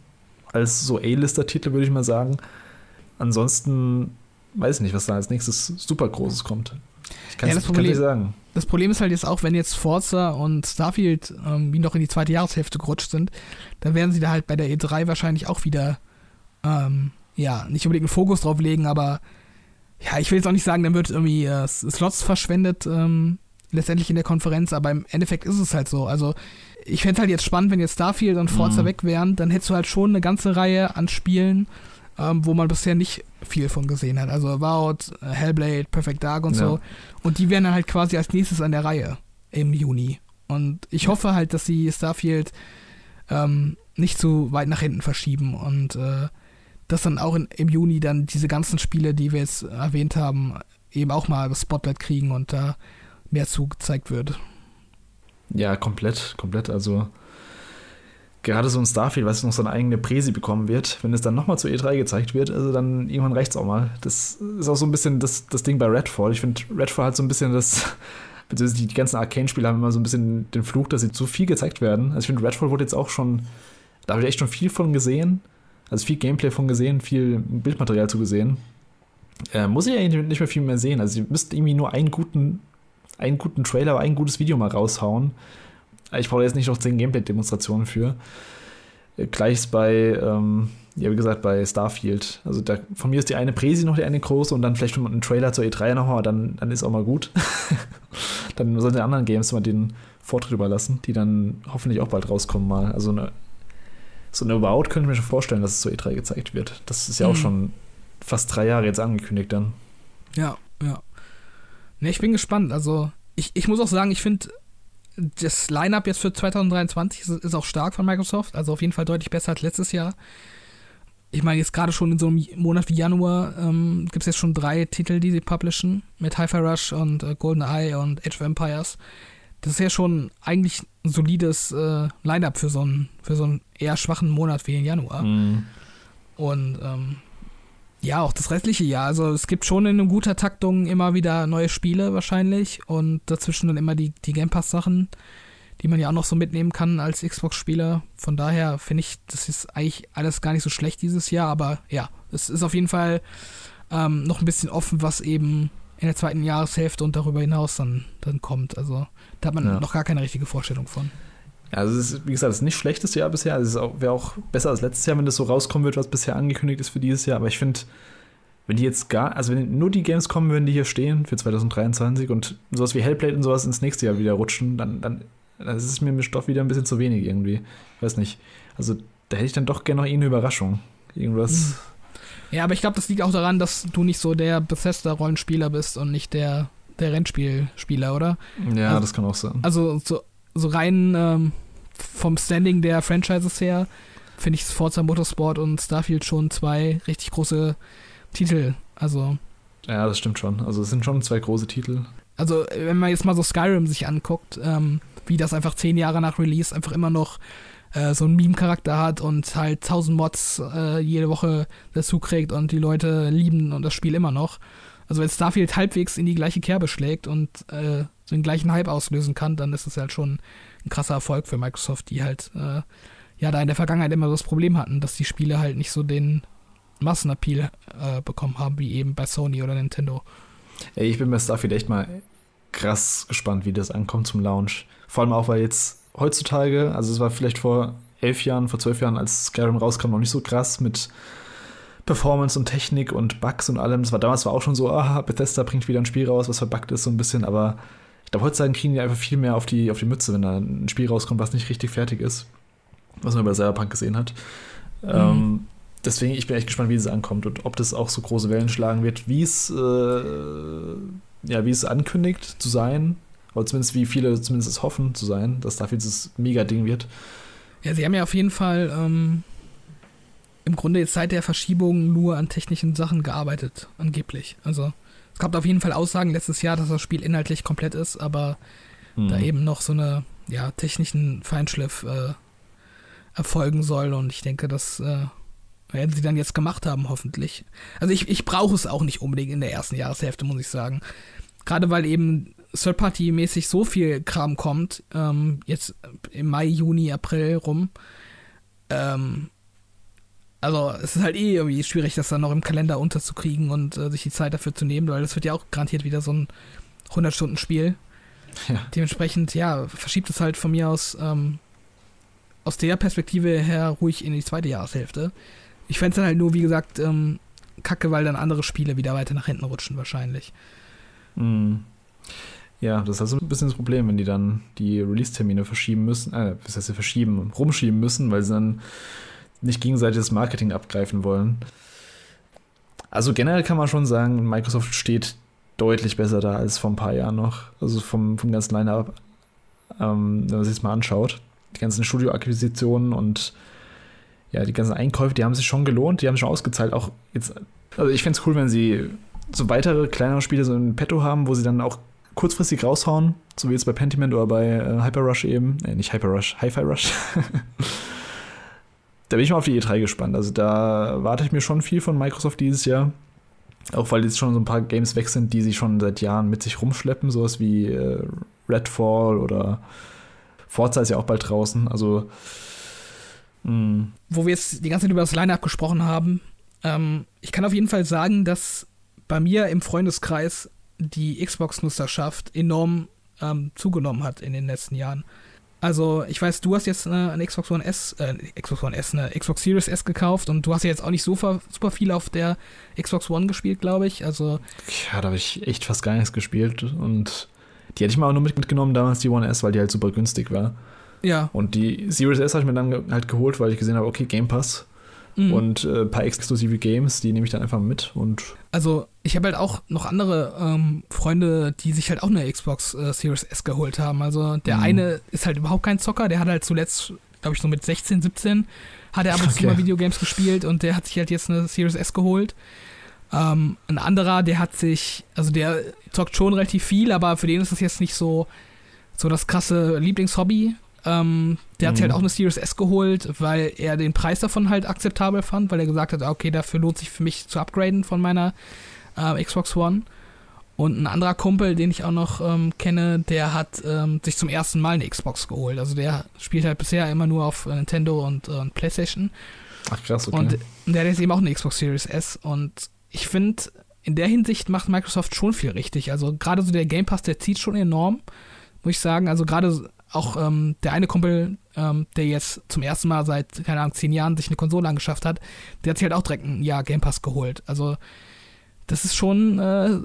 als so A-Lister-Titel, würde ich mal sagen. Ansonsten weiß ich nicht, was da als nächstes super Großes kommt. Ich kann ja, es nicht sagen. Das Problem ist halt jetzt auch, wenn jetzt Forza und Starfield ähm, noch in die zweite Jahreshälfte gerutscht sind, dann werden sie da halt bei der E3 wahrscheinlich auch wieder, ähm, ja, nicht unbedingt einen Fokus drauf legen, aber ja, ich will jetzt auch nicht sagen, dann wird irgendwie äh, Slots verschwendet, ähm, letztendlich in der Konferenz, aber im Endeffekt ist es halt so. Also, ich fände halt jetzt spannend, wenn jetzt Starfield und Forza mhm. weg wären, dann hättest du halt schon eine ganze Reihe an Spielen, ähm, wo man bisher nicht viel von gesehen hat. Also Avowed, Hellblade, Perfect Dark und ja. so. Und die wären dann halt quasi als nächstes an der Reihe im Juni. Und ich hoffe halt, dass sie Starfield ähm, nicht zu weit nach hinten verschieben und äh, dass dann auch in, im Juni dann diese ganzen Spiele, die wir jetzt erwähnt haben, eben auch mal das Spotlight kriegen und da mehr zugezeigt wird. Ja, komplett, komplett. Also gerade so ein Starfield, was noch so eine eigene Präsi bekommen wird, wenn es dann nochmal zu E3 gezeigt wird, also dann irgendwann reicht es auch mal. Das ist auch so ein bisschen das, das Ding bei Redfall. Ich finde, Redfall hat so ein bisschen das, beziehungsweise die ganzen Arcane-Spiele haben immer so ein bisschen den Fluch, dass sie zu viel gezeigt werden. Also ich finde, Redfall wurde jetzt auch schon, da habe ich echt schon viel von gesehen. Also viel Gameplay von gesehen, viel Bildmaterial zu gesehen. Äh, muss ich eigentlich nicht mehr viel mehr sehen. Also ihr müsst irgendwie nur einen guten, einen guten Trailer, ein gutes Video mal raushauen ich brauche jetzt nicht noch zehn Gameplay-Demonstrationen für. Gleiches bei, ähm, ja, wie gesagt, bei Starfield. Also da, von mir ist die eine Präsi noch die eine große und dann vielleicht einen Trailer zur E3 nochmal, dann, dann ist auch mal gut. dann sollen die anderen Games mal den Vortritt überlassen, die dann hoffentlich auch bald rauskommen mal. Also eine, so eine About könnte ich mir schon vorstellen, dass es zur E3 gezeigt wird. Das ist ja mhm. auch schon fast drei Jahre jetzt angekündigt dann. Ja, ja. Ne, ich bin gespannt. Also ich, ich muss auch sagen, ich finde das Line-Up jetzt für 2023 ist, ist, auch stark von Microsoft, also auf jeden Fall deutlich besser als letztes Jahr. Ich meine, jetzt gerade schon in so einem Monat wie Januar ähm, gibt es jetzt schon drei Titel, die sie publishen, mit Hi-Fi Rush und äh, GoldenEye und Age of Empires. Das ist ja schon eigentlich ein solides äh, Line-Up für so einen für so einen eher schwachen Monat wie den Januar. Mhm. Und ähm, ja, auch das restliche Jahr. Also es gibt schon in guter Taktung immer wieder neue Spiele wahrscheinlich und dazwischen dann immer die, die Game Pass-Sachen, die man ja auch noch so mitnehmen kann als Xbox-Spieler. Von daher finde ich, das ist eigentlich alles gar nicht so schlecht dieses Jahr, aber ja, es ist auf jeden Fall ähm, noch ein bisschen offen, was eben in der zweiten Jahreshälfte und darüber hinaus dann, dann kommt. Also da hat man ja. noch gar keine richtige Vorstellung von. Ja, also es ist, wie gesagt, es ist nicht schlechtes Jahr bisher. Also es wäre auch besser als letztes Jahr, wenn das so rauskommen wird, was bisher angekündigt ist für dieses Jahr. Aber ich finde, wenn die jetzt gar, also wenn nur die Games kommen würden, die hier stehen für 2023 und sowas wie Hellblade und sowas ins nächste Jahr wieder rutschen, dann, dann, dann ist es mir mit Stoff wieder ein bisschen zu wenig irgendwie. Ich weiß nicht. Also da hätte ich dann doch gerne noch eine Überraschung. Irgendwas. Hm. Ja, aber ich glaube, das liegt auch daran, dass du nicht so der Bethesda-Rollenspieler bist und nicht der, der Rennspielspieler, oder? Ja, also, das kann auch sein. Also so, so rein ähm, vom Standing der Franchises her finde ich Forza Motorsport und Starfield schon zwei richtig große Titel. Also. Ja, das stimmt schon. Also es sind schon zwei große Titel. Also, wenn man jetzt mal so Skyrim sich anguckt, ähm, wie das einfach zehn Jahre nach Release einfach immer noch äh, so einen Meme-Charakter hat und halt tausend Mods äh, jede Woche dazu kriegt und die Leute lieben und das Spiel immer noch. Also wenn Starfield halbwegs in die gleiche Kerbe schlägt und äh, den gleichen Hype auslösen kann, dann ist es halt schon ein krasser Erfolg für Microsoft, die halt äh, ja da in der Vergangenheit immer so das Problem hatten, dass die Spiele halt nicht so den Massenappeal äh, bekommen haben, wie eben bei Sony oder Nintendo. Ey, ich bin bei Starfield echt mal krass gespannt, wie das ankommt zum Launch. Vor allem auch, weil jetzt heutzutage, also es war vielleicht vor elf Jahren, vor zwölf Jahren, als Skyrim rauskam, noch nicht so krass mit Performance und Technik und Bugs und allem. Das war damals war auch schon so, aha, Bethesda bringt wieder ein Spiel raus, was verbuggt ist so ein bisschen, aber glaube, heutzutage kriegen die einfach viel mehr auf die, auf die Mütze, wenn da ein Spiel rauskommt, was nicht richtig fertig ist. Was man bei Cyberpunk gesehen hat. Mhm. Ähm, deswegen, ich bin echt gespannt, wie es ankommt und ob das auch so große Wellen schlagen wird, wie es, äh, ja, wie es ankündigt zu sein. Oder zumindest wie viele zumindest es hoffen zu sein, dass dafür dieses Mega-Ding wird. Ja, sie haben ja auf jeden Fall ähm, im Grunde jetzt seit der Verschiebung nur an technischen Sachen gearbeitet, angeblich. Also es gab auf jeden Fall Aussagen letztes Jahr, dass das Spiel inhaltlich komplett ist, aber mhm. da eben noch so eine ja, technischen Feinschliff äh, erfolgen soll. Und ich denke, das äh, werden sie dann jetzt gemacht haben, hoffentlich. Also ich, ich brauche es auch nicht unbedingt in der ersten Jahreshälfte, muss ich sagen. Gerade weil eben Third-Party-mäßig so viel Kram kommt, ähm, jetzt im Mai, Juni, April rum. Ähm, also es ist halt eh irgendwie schwierig, das dann noch im Kalender unterzukriegen und äh, sich die Zeit dafür zu nehmen, weil das wird ja auch garantiert wieder so ein 100-Stunden-Spiel. Ja. Dementsprechend, ja, verschiebt es halt von mir aus ähm, aus der Perspektive her ruhig in die zweite Jahreshälfte. Ich fände es dann halt nur, wie gesagt, ähm, kacke, weil dann andere Spiele wieder weiter nach hinten rutschen wahrscheinlich. Mm. Ja, das ist also ein bisschen das Problem, wenn die dann die Release-Termine verschieben müssen, äh, was heißt sie verschieben, rumschieben müssen, weil sie dann nicht gegenseitig das Marketing abgreifen wollen. Also generell kann man schon sagen, Microsoft steht deutlich besser da als vor ein paar Jahren noch. Also vom, vom ganzen Line-Up, ähm, wenn man sich das mal anschaut. Die ganzen Studio-Akquisitionen und ja, die ganzen Einkäufe, die haben sich schon gelohnt, die haben sich schon ausgezahlt. Auch jetzt, also ich fände es cool, wenn sie so weitere kleinere Spiele so in petto haben, wo sie dann auch kurzfristig raushauen, so wie jetzt bei Pentiment oder bei äh, Hyper Rush eben. Äh, nicht Hyper Rush, Hi-Fi Rush. da bin ich mal auf die E3 gespannt. Also da warte ich mir schon viel von Microsoft dieses Jahr. Auch weil jetzt schon so ein paar Games weg sind, die sie schon seit Jahren mit sich rumschleppen, sowas wie äh, Redfall oder Forza ist ja auch bald draußen. Also mh. wo wir jetzt die ganze Zeit über das Line-Up gesprochen haben, ähm, ich kann auf jeden Fall sagen, dass bei mir im Freundeskreis die Xbox-Nutzerschaft enorm ähm, zugenommen hat in den letzten Jahren. Also, ich weiß, du hast jetzt eine, eine, Xbox One S, äh, Xbox One S, eine Xbox Series S gekauft und du hast ja jetzt auch nicht super, super viel auf der Xbox One gespielt, glaube ich. Also. Ja, da habe ich echt fast gar nichts gespielt und die hätte ich mal auch nur mitgenommen damals, die One S, weil die halt super günstig war. Ja. Und die Series S habe ich mir dann halt geholt, weil ich gesehen habe, okay, Game Pass. Mhm. Und äh, ein paar exklusive Games, die nehme ich dann einfach mit. Und also ich habe halt auch noch andere ähm, Freunde, die sich halt auch eine Xbox äh, Series S geholt haben. Also der mhm. eine ist halt überhaupt kein Zocker, der hat halt zuletzt, glaube ich, so mit 16, 17 hat er ab und okay. zu mal Videogames gespielt und der hat sich halt jetzt eine Series S geholt. Ähm, ein anderer, der hat sich, also der zockt schon relativ viel, aber für den ist das jetzt nicht so, so das krasse Lieblingshobby. Ähm, der hat sich halt mhm. auch eine Series S geholt, weil er den Preis davon halt akzeptabel fand, weil er gesagt hat, okay, dafür lohnt sich für mich zu upgraden von meiner äh, Xbox One. Und ein anderer Kumpel, den ich auch noch ähm, kenne, der hat ähm, sich zum ersten Mal eine Xbox geholt. Also der spielt halt bisher immer nur auf äh, Nintendo und, äh, und PlayStation. Ach krass, okay. Und der hat jetzt eben auch eine Xbox Series S. Und ich finde, in der Hinsicht macht Microsoft schon viel richtig. Also gerade so der Game Pass, der zieht schon enorm, muss ich sagen. Also gerade auch ähm, der eine Kumpel, ähm, der jetzt zum ersten Mal seit, keine Ahnung, zehn Jahren sich eine Konsole angeschafft hat, der hat sich halt auch direkt ein Jahr Game Pass geholt. Also das ist schon, äh,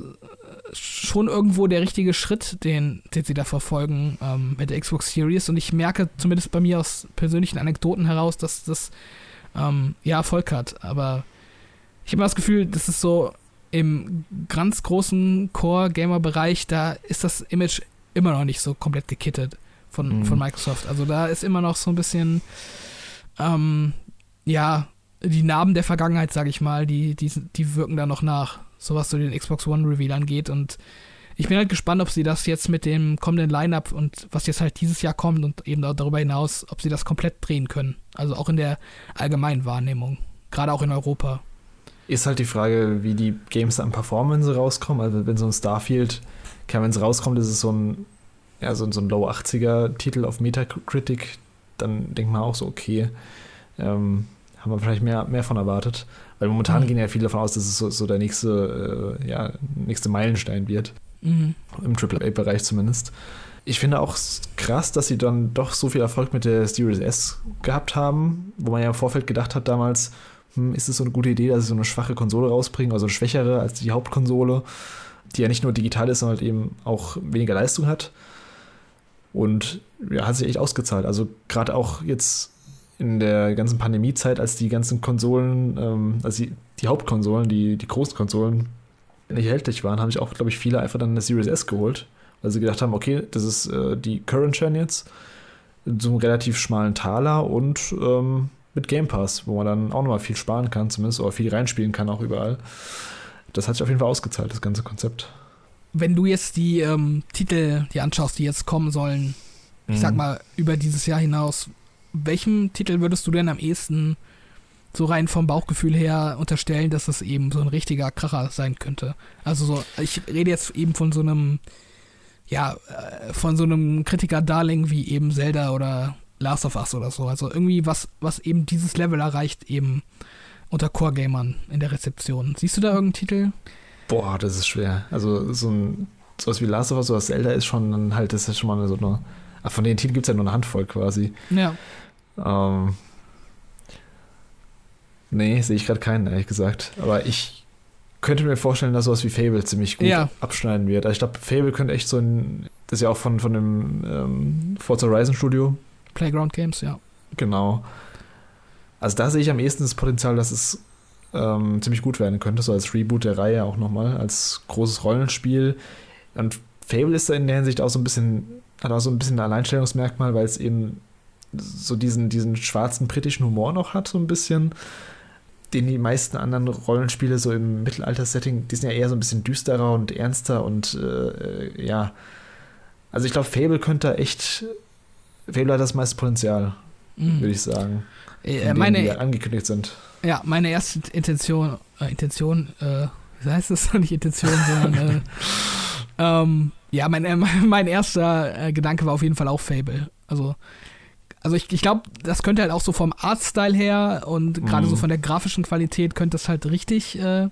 schon irgendwo der richtige Schritt, den, den sie da verfolgen ähm, mit der Xbox Series. Und ich merke zumindest bei mir aus persönlichen Anekdoten heraus, dass das ähm, ja Erfolg hat. Aber ich habe das Gefühl, das ist so im ganz großen Core-Gamer-Bereich, da ist das Image immer noch nicht so komplett gekittet von, mhm. von Microsoft. Also da ist immer noch so ein bisschen, ähm, ja, die Narben der Vergangenheit, sage ich mal, die, die, die wirken da noch nach, so was so den Xbox One Reveal angeht. Und ich bin halt gespannt, ob sie das jetzt mit dem kommenden Lineup und was jetzt halt dieses Jahr kommt und eben darüber hinaus, ob sie das komplett drehen können. Also auch in der allgemeinen Wahrnehmung, gerade auch in Europa. Ist halt die Frage, wie die Games an Performance rauskommen. Also wenn so ein Starfield, wenn es rauskommt, ist es so ein ja, so, so ein Low 80er-Titel auf Metacritic, dann denkt man auch so, okay, ähm, haben wir vielleicht mehr, mehr von erwartet. Weil momentan mhm. gehen ja viele davon aus, dass es so, so der nächste, äh, ja, nächste Meilenstein wird. Mhm. Im AAA-Bereich zumindest. Ich finde auch krass, dass sie dann doch so viel Erfolg mit der Series S gehabt haben, wo man ja im Vorfeld gedacht hat damals, hm, ist es so eine gute Idee, dass sie so eine schwache Konsole rausbringen, also eine schwächere als die Hauptkonsole, die ja nicht nur digital ist, sondern halt eben auch weniger Leistung hat. Und ja, hat sich echt ausgezahlt. Also gerade auch jetzt in der ganzen Pandemiezeit, als die ganzen Konsolen, ähm, also die, die, Hauptkonsolen, die, die großen Konsolen nicht erhältlich waren, haben sich auch, glaube ich, viele einfach dann eine Series S geholt, weil sie gedacht haben, okay, das ist äh, die Current Gen jetzt, in so einem relativ schmalen Taler und ähm, mit Game Pass, wo man dann auch nochmal viel sparen kann, zumindest, oder viel reinspielen kann auch überall. Das hat sich auf jeden Fall ausgezahlt, das ganze Konzept wenn du jetzt die ähm, Titel dir anschaust, die jetzt kommen sollen, ich sag mal, über dieses Jahr hinaus, welchem Titel würdest du denn am ehesten so rein vom Bauchgefühl her unterstellen, dass es eben so ein richtiger Kracher sein könnte? Also so, ich rede jetzt eben von so einem, ja, äh, von so einem Kritiker-Darling wie eben Zelda oder Last of Us oder so. Also irgendwie was, was eben dieses Level erreicht, eben unter Core-Gamern in der Rezeption. Siehst du da irgendeinen Titel? Boah, das ist schwer. Also so ein sowas wie Last of Us oder Zelda ist schon halt, das ist schon mal so eine. Von den Titeln gibt es ja nur eine Handvoll quasi. Ja. Ähm, nee, sehe ich gerade keinen, ehrlich gesagt. Aber ich könnte mir vorstellen, dass sowas wie Fable ziemlich gut Ja. abschneiden wird. Also ich glaube, Fable könnte echt so ein. Das ist ja auch von, von dem ähm, Forza Horizon Studio. Playground Games, ja. Genau. Also da sehe ich am ehesten das Potenzial, dass es ähm, ziemlich gut werden könnte, so als Reboot der Reihe auch nochmal, als großes Rollenspiel. Und Fable ist da in der Hinsicht auch so ein bisschen, hat auch so ein bisschen ein Alleinstellungsmerkmal, weil es eben so diesen, diesen schwarzen britischen Humor noch hat, so ein bisschen, den die meisten anderen Rollenspiele so im Mittelalter-Setting, die sind ja eher so ein bisschen düsterer und ernster und äh, ja. Also ich glaube, Fable könnte da echt, Fable hat das meiste Potenzial, Mhm. würde ich sagen. Äh, denen, meine, die angekündigt sind. Ja, meine erste Intention, äh, Intention, äh, wie heißt das? Nicht Intention, sondern, äh, ähm, ja, mein, äh, mein erster äh, Gedanke war auf jeden Fall auch Fable. Also, also ich, ich glaube, das könnte halt auch so vom Artstyle her und gerade Mhm. so von der grafischen Qualität könnte das halt richtig äh,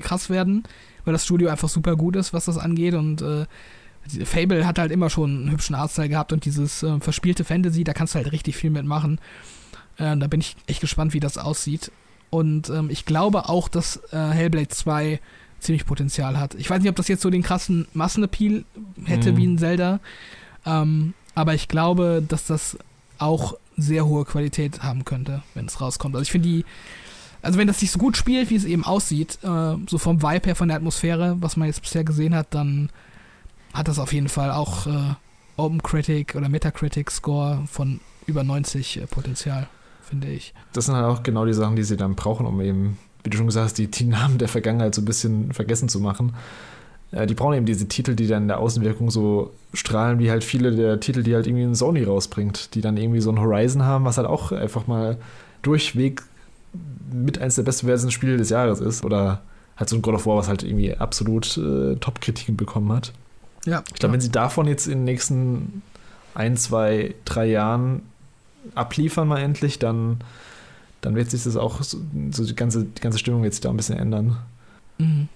krass werden, weil das Studio einfach super gut ist, was das angeht und äh, Fable hat halt immer schon einen hübschen Artstyle gehabt und dieses äh, verspielte Fantasy, da kannst du halt richtig viel mitmachen. Äh, da bin ich echt gespannt, wie das aussieht. Und ähm, ich glaube auch, dass äh, Hellblade 2 ziemlich Potenzial hat. Ich weiß nicht, ob das jetzt so den krassen Massenappeal hätte Mhm. wie ein Zelda. Ähm, aber ich glaube, dass das auch sehr hohe Qualität haben könnte, wenn es rauskommt. Also ich finde die, also wenn das sich so gut spielt, wie es eben aussieht, äh, so vom Vibe her, von der Atmosphäre, was man jetzt bisher gesehen hat, dann hat das auf jeden Fall auch äh, Open Critic oder Metacritic Score von über 90 äh, Potenzial, finde ich. Das sind halt auch genau die Sachen, die sie dann brauchen, um eben, wie du schon gesagt hast, die, die Namen der Vergangenheit so ein bisschen vergessen zu machen. Äh, die brauchen eben diese Titel, die dann in der Außenwirkung so strahlen, wie halt viele der Titel, die halt irgendwie ein Sony rausbringt, die dann irgendwie so ein Horizon haben, was halt auch einfach mal durchweg mit eines der bestbewerteten Spiele des Jahres ist. Oder halt so ein God of War, was halt irgendwie absolut äh, Top-Kritiken bekommen hat. Ja, Ich glaube, wenn sie davon jetzt in den nächsten ein, zwei, drei Jahren abliefern mal endlich, dann, dann wird sich das auch so, so die, ganze, die ganze Stimmung jetzt da ein bisschen ändern. Mhm.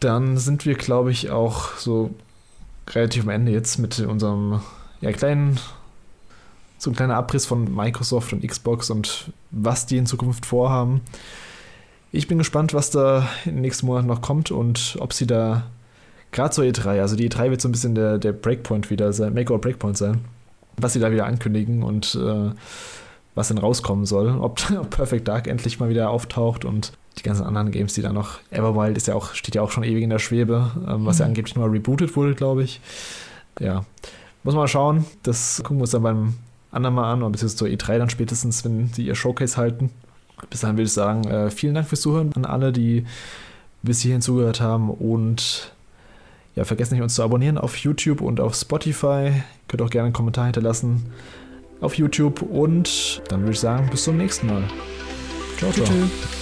Dann sind wir, glaube ich, auch so relativ am Ende jetzt mit unserem ja, kleinen, so ein kleiner Abriss von Microsoft und Xbox und was die in Zukunft vorhaben. Ich bin gespannt, was da in den nächsten Monaten noch kommt und ob sie da gerade zur E3, also die E3 wird so ein bisschen der, der Breakpoint wieder sein, Make or Breakpoint sein, was sie da wieder ankündigen und äh, was dann rauskommen soll. Ob, ob Perfect Dark endlich mal wieder auftaucht und die ganzen anderen Games, die da noch. Everwild ist ja auch, steht ja auch schon ewig in der Schwebe, ähm, was ja Mhm. angeblich mal rebootet wurde, glaube ich. Ja. Muss man mal schauen. Das gucken wir uns dann beim anderen mal an, oder beziehungsweise zur E3 dann spätestens, wenn sie ihr Showcase halten. Bis dahin würde ich sagen, äh, vielen Dank fürs Zuhören an alle, die bis hierhin zugehört haben und ja, vergesst nicht, uns zu abonnieren auf YouTube und auf Spotify. Könnt auch gerne einen Kommentar hinterlassen auf YouTube und dann würde ich sagen, bis zum nächsten Mal. Ciao, ciao. Tschüss.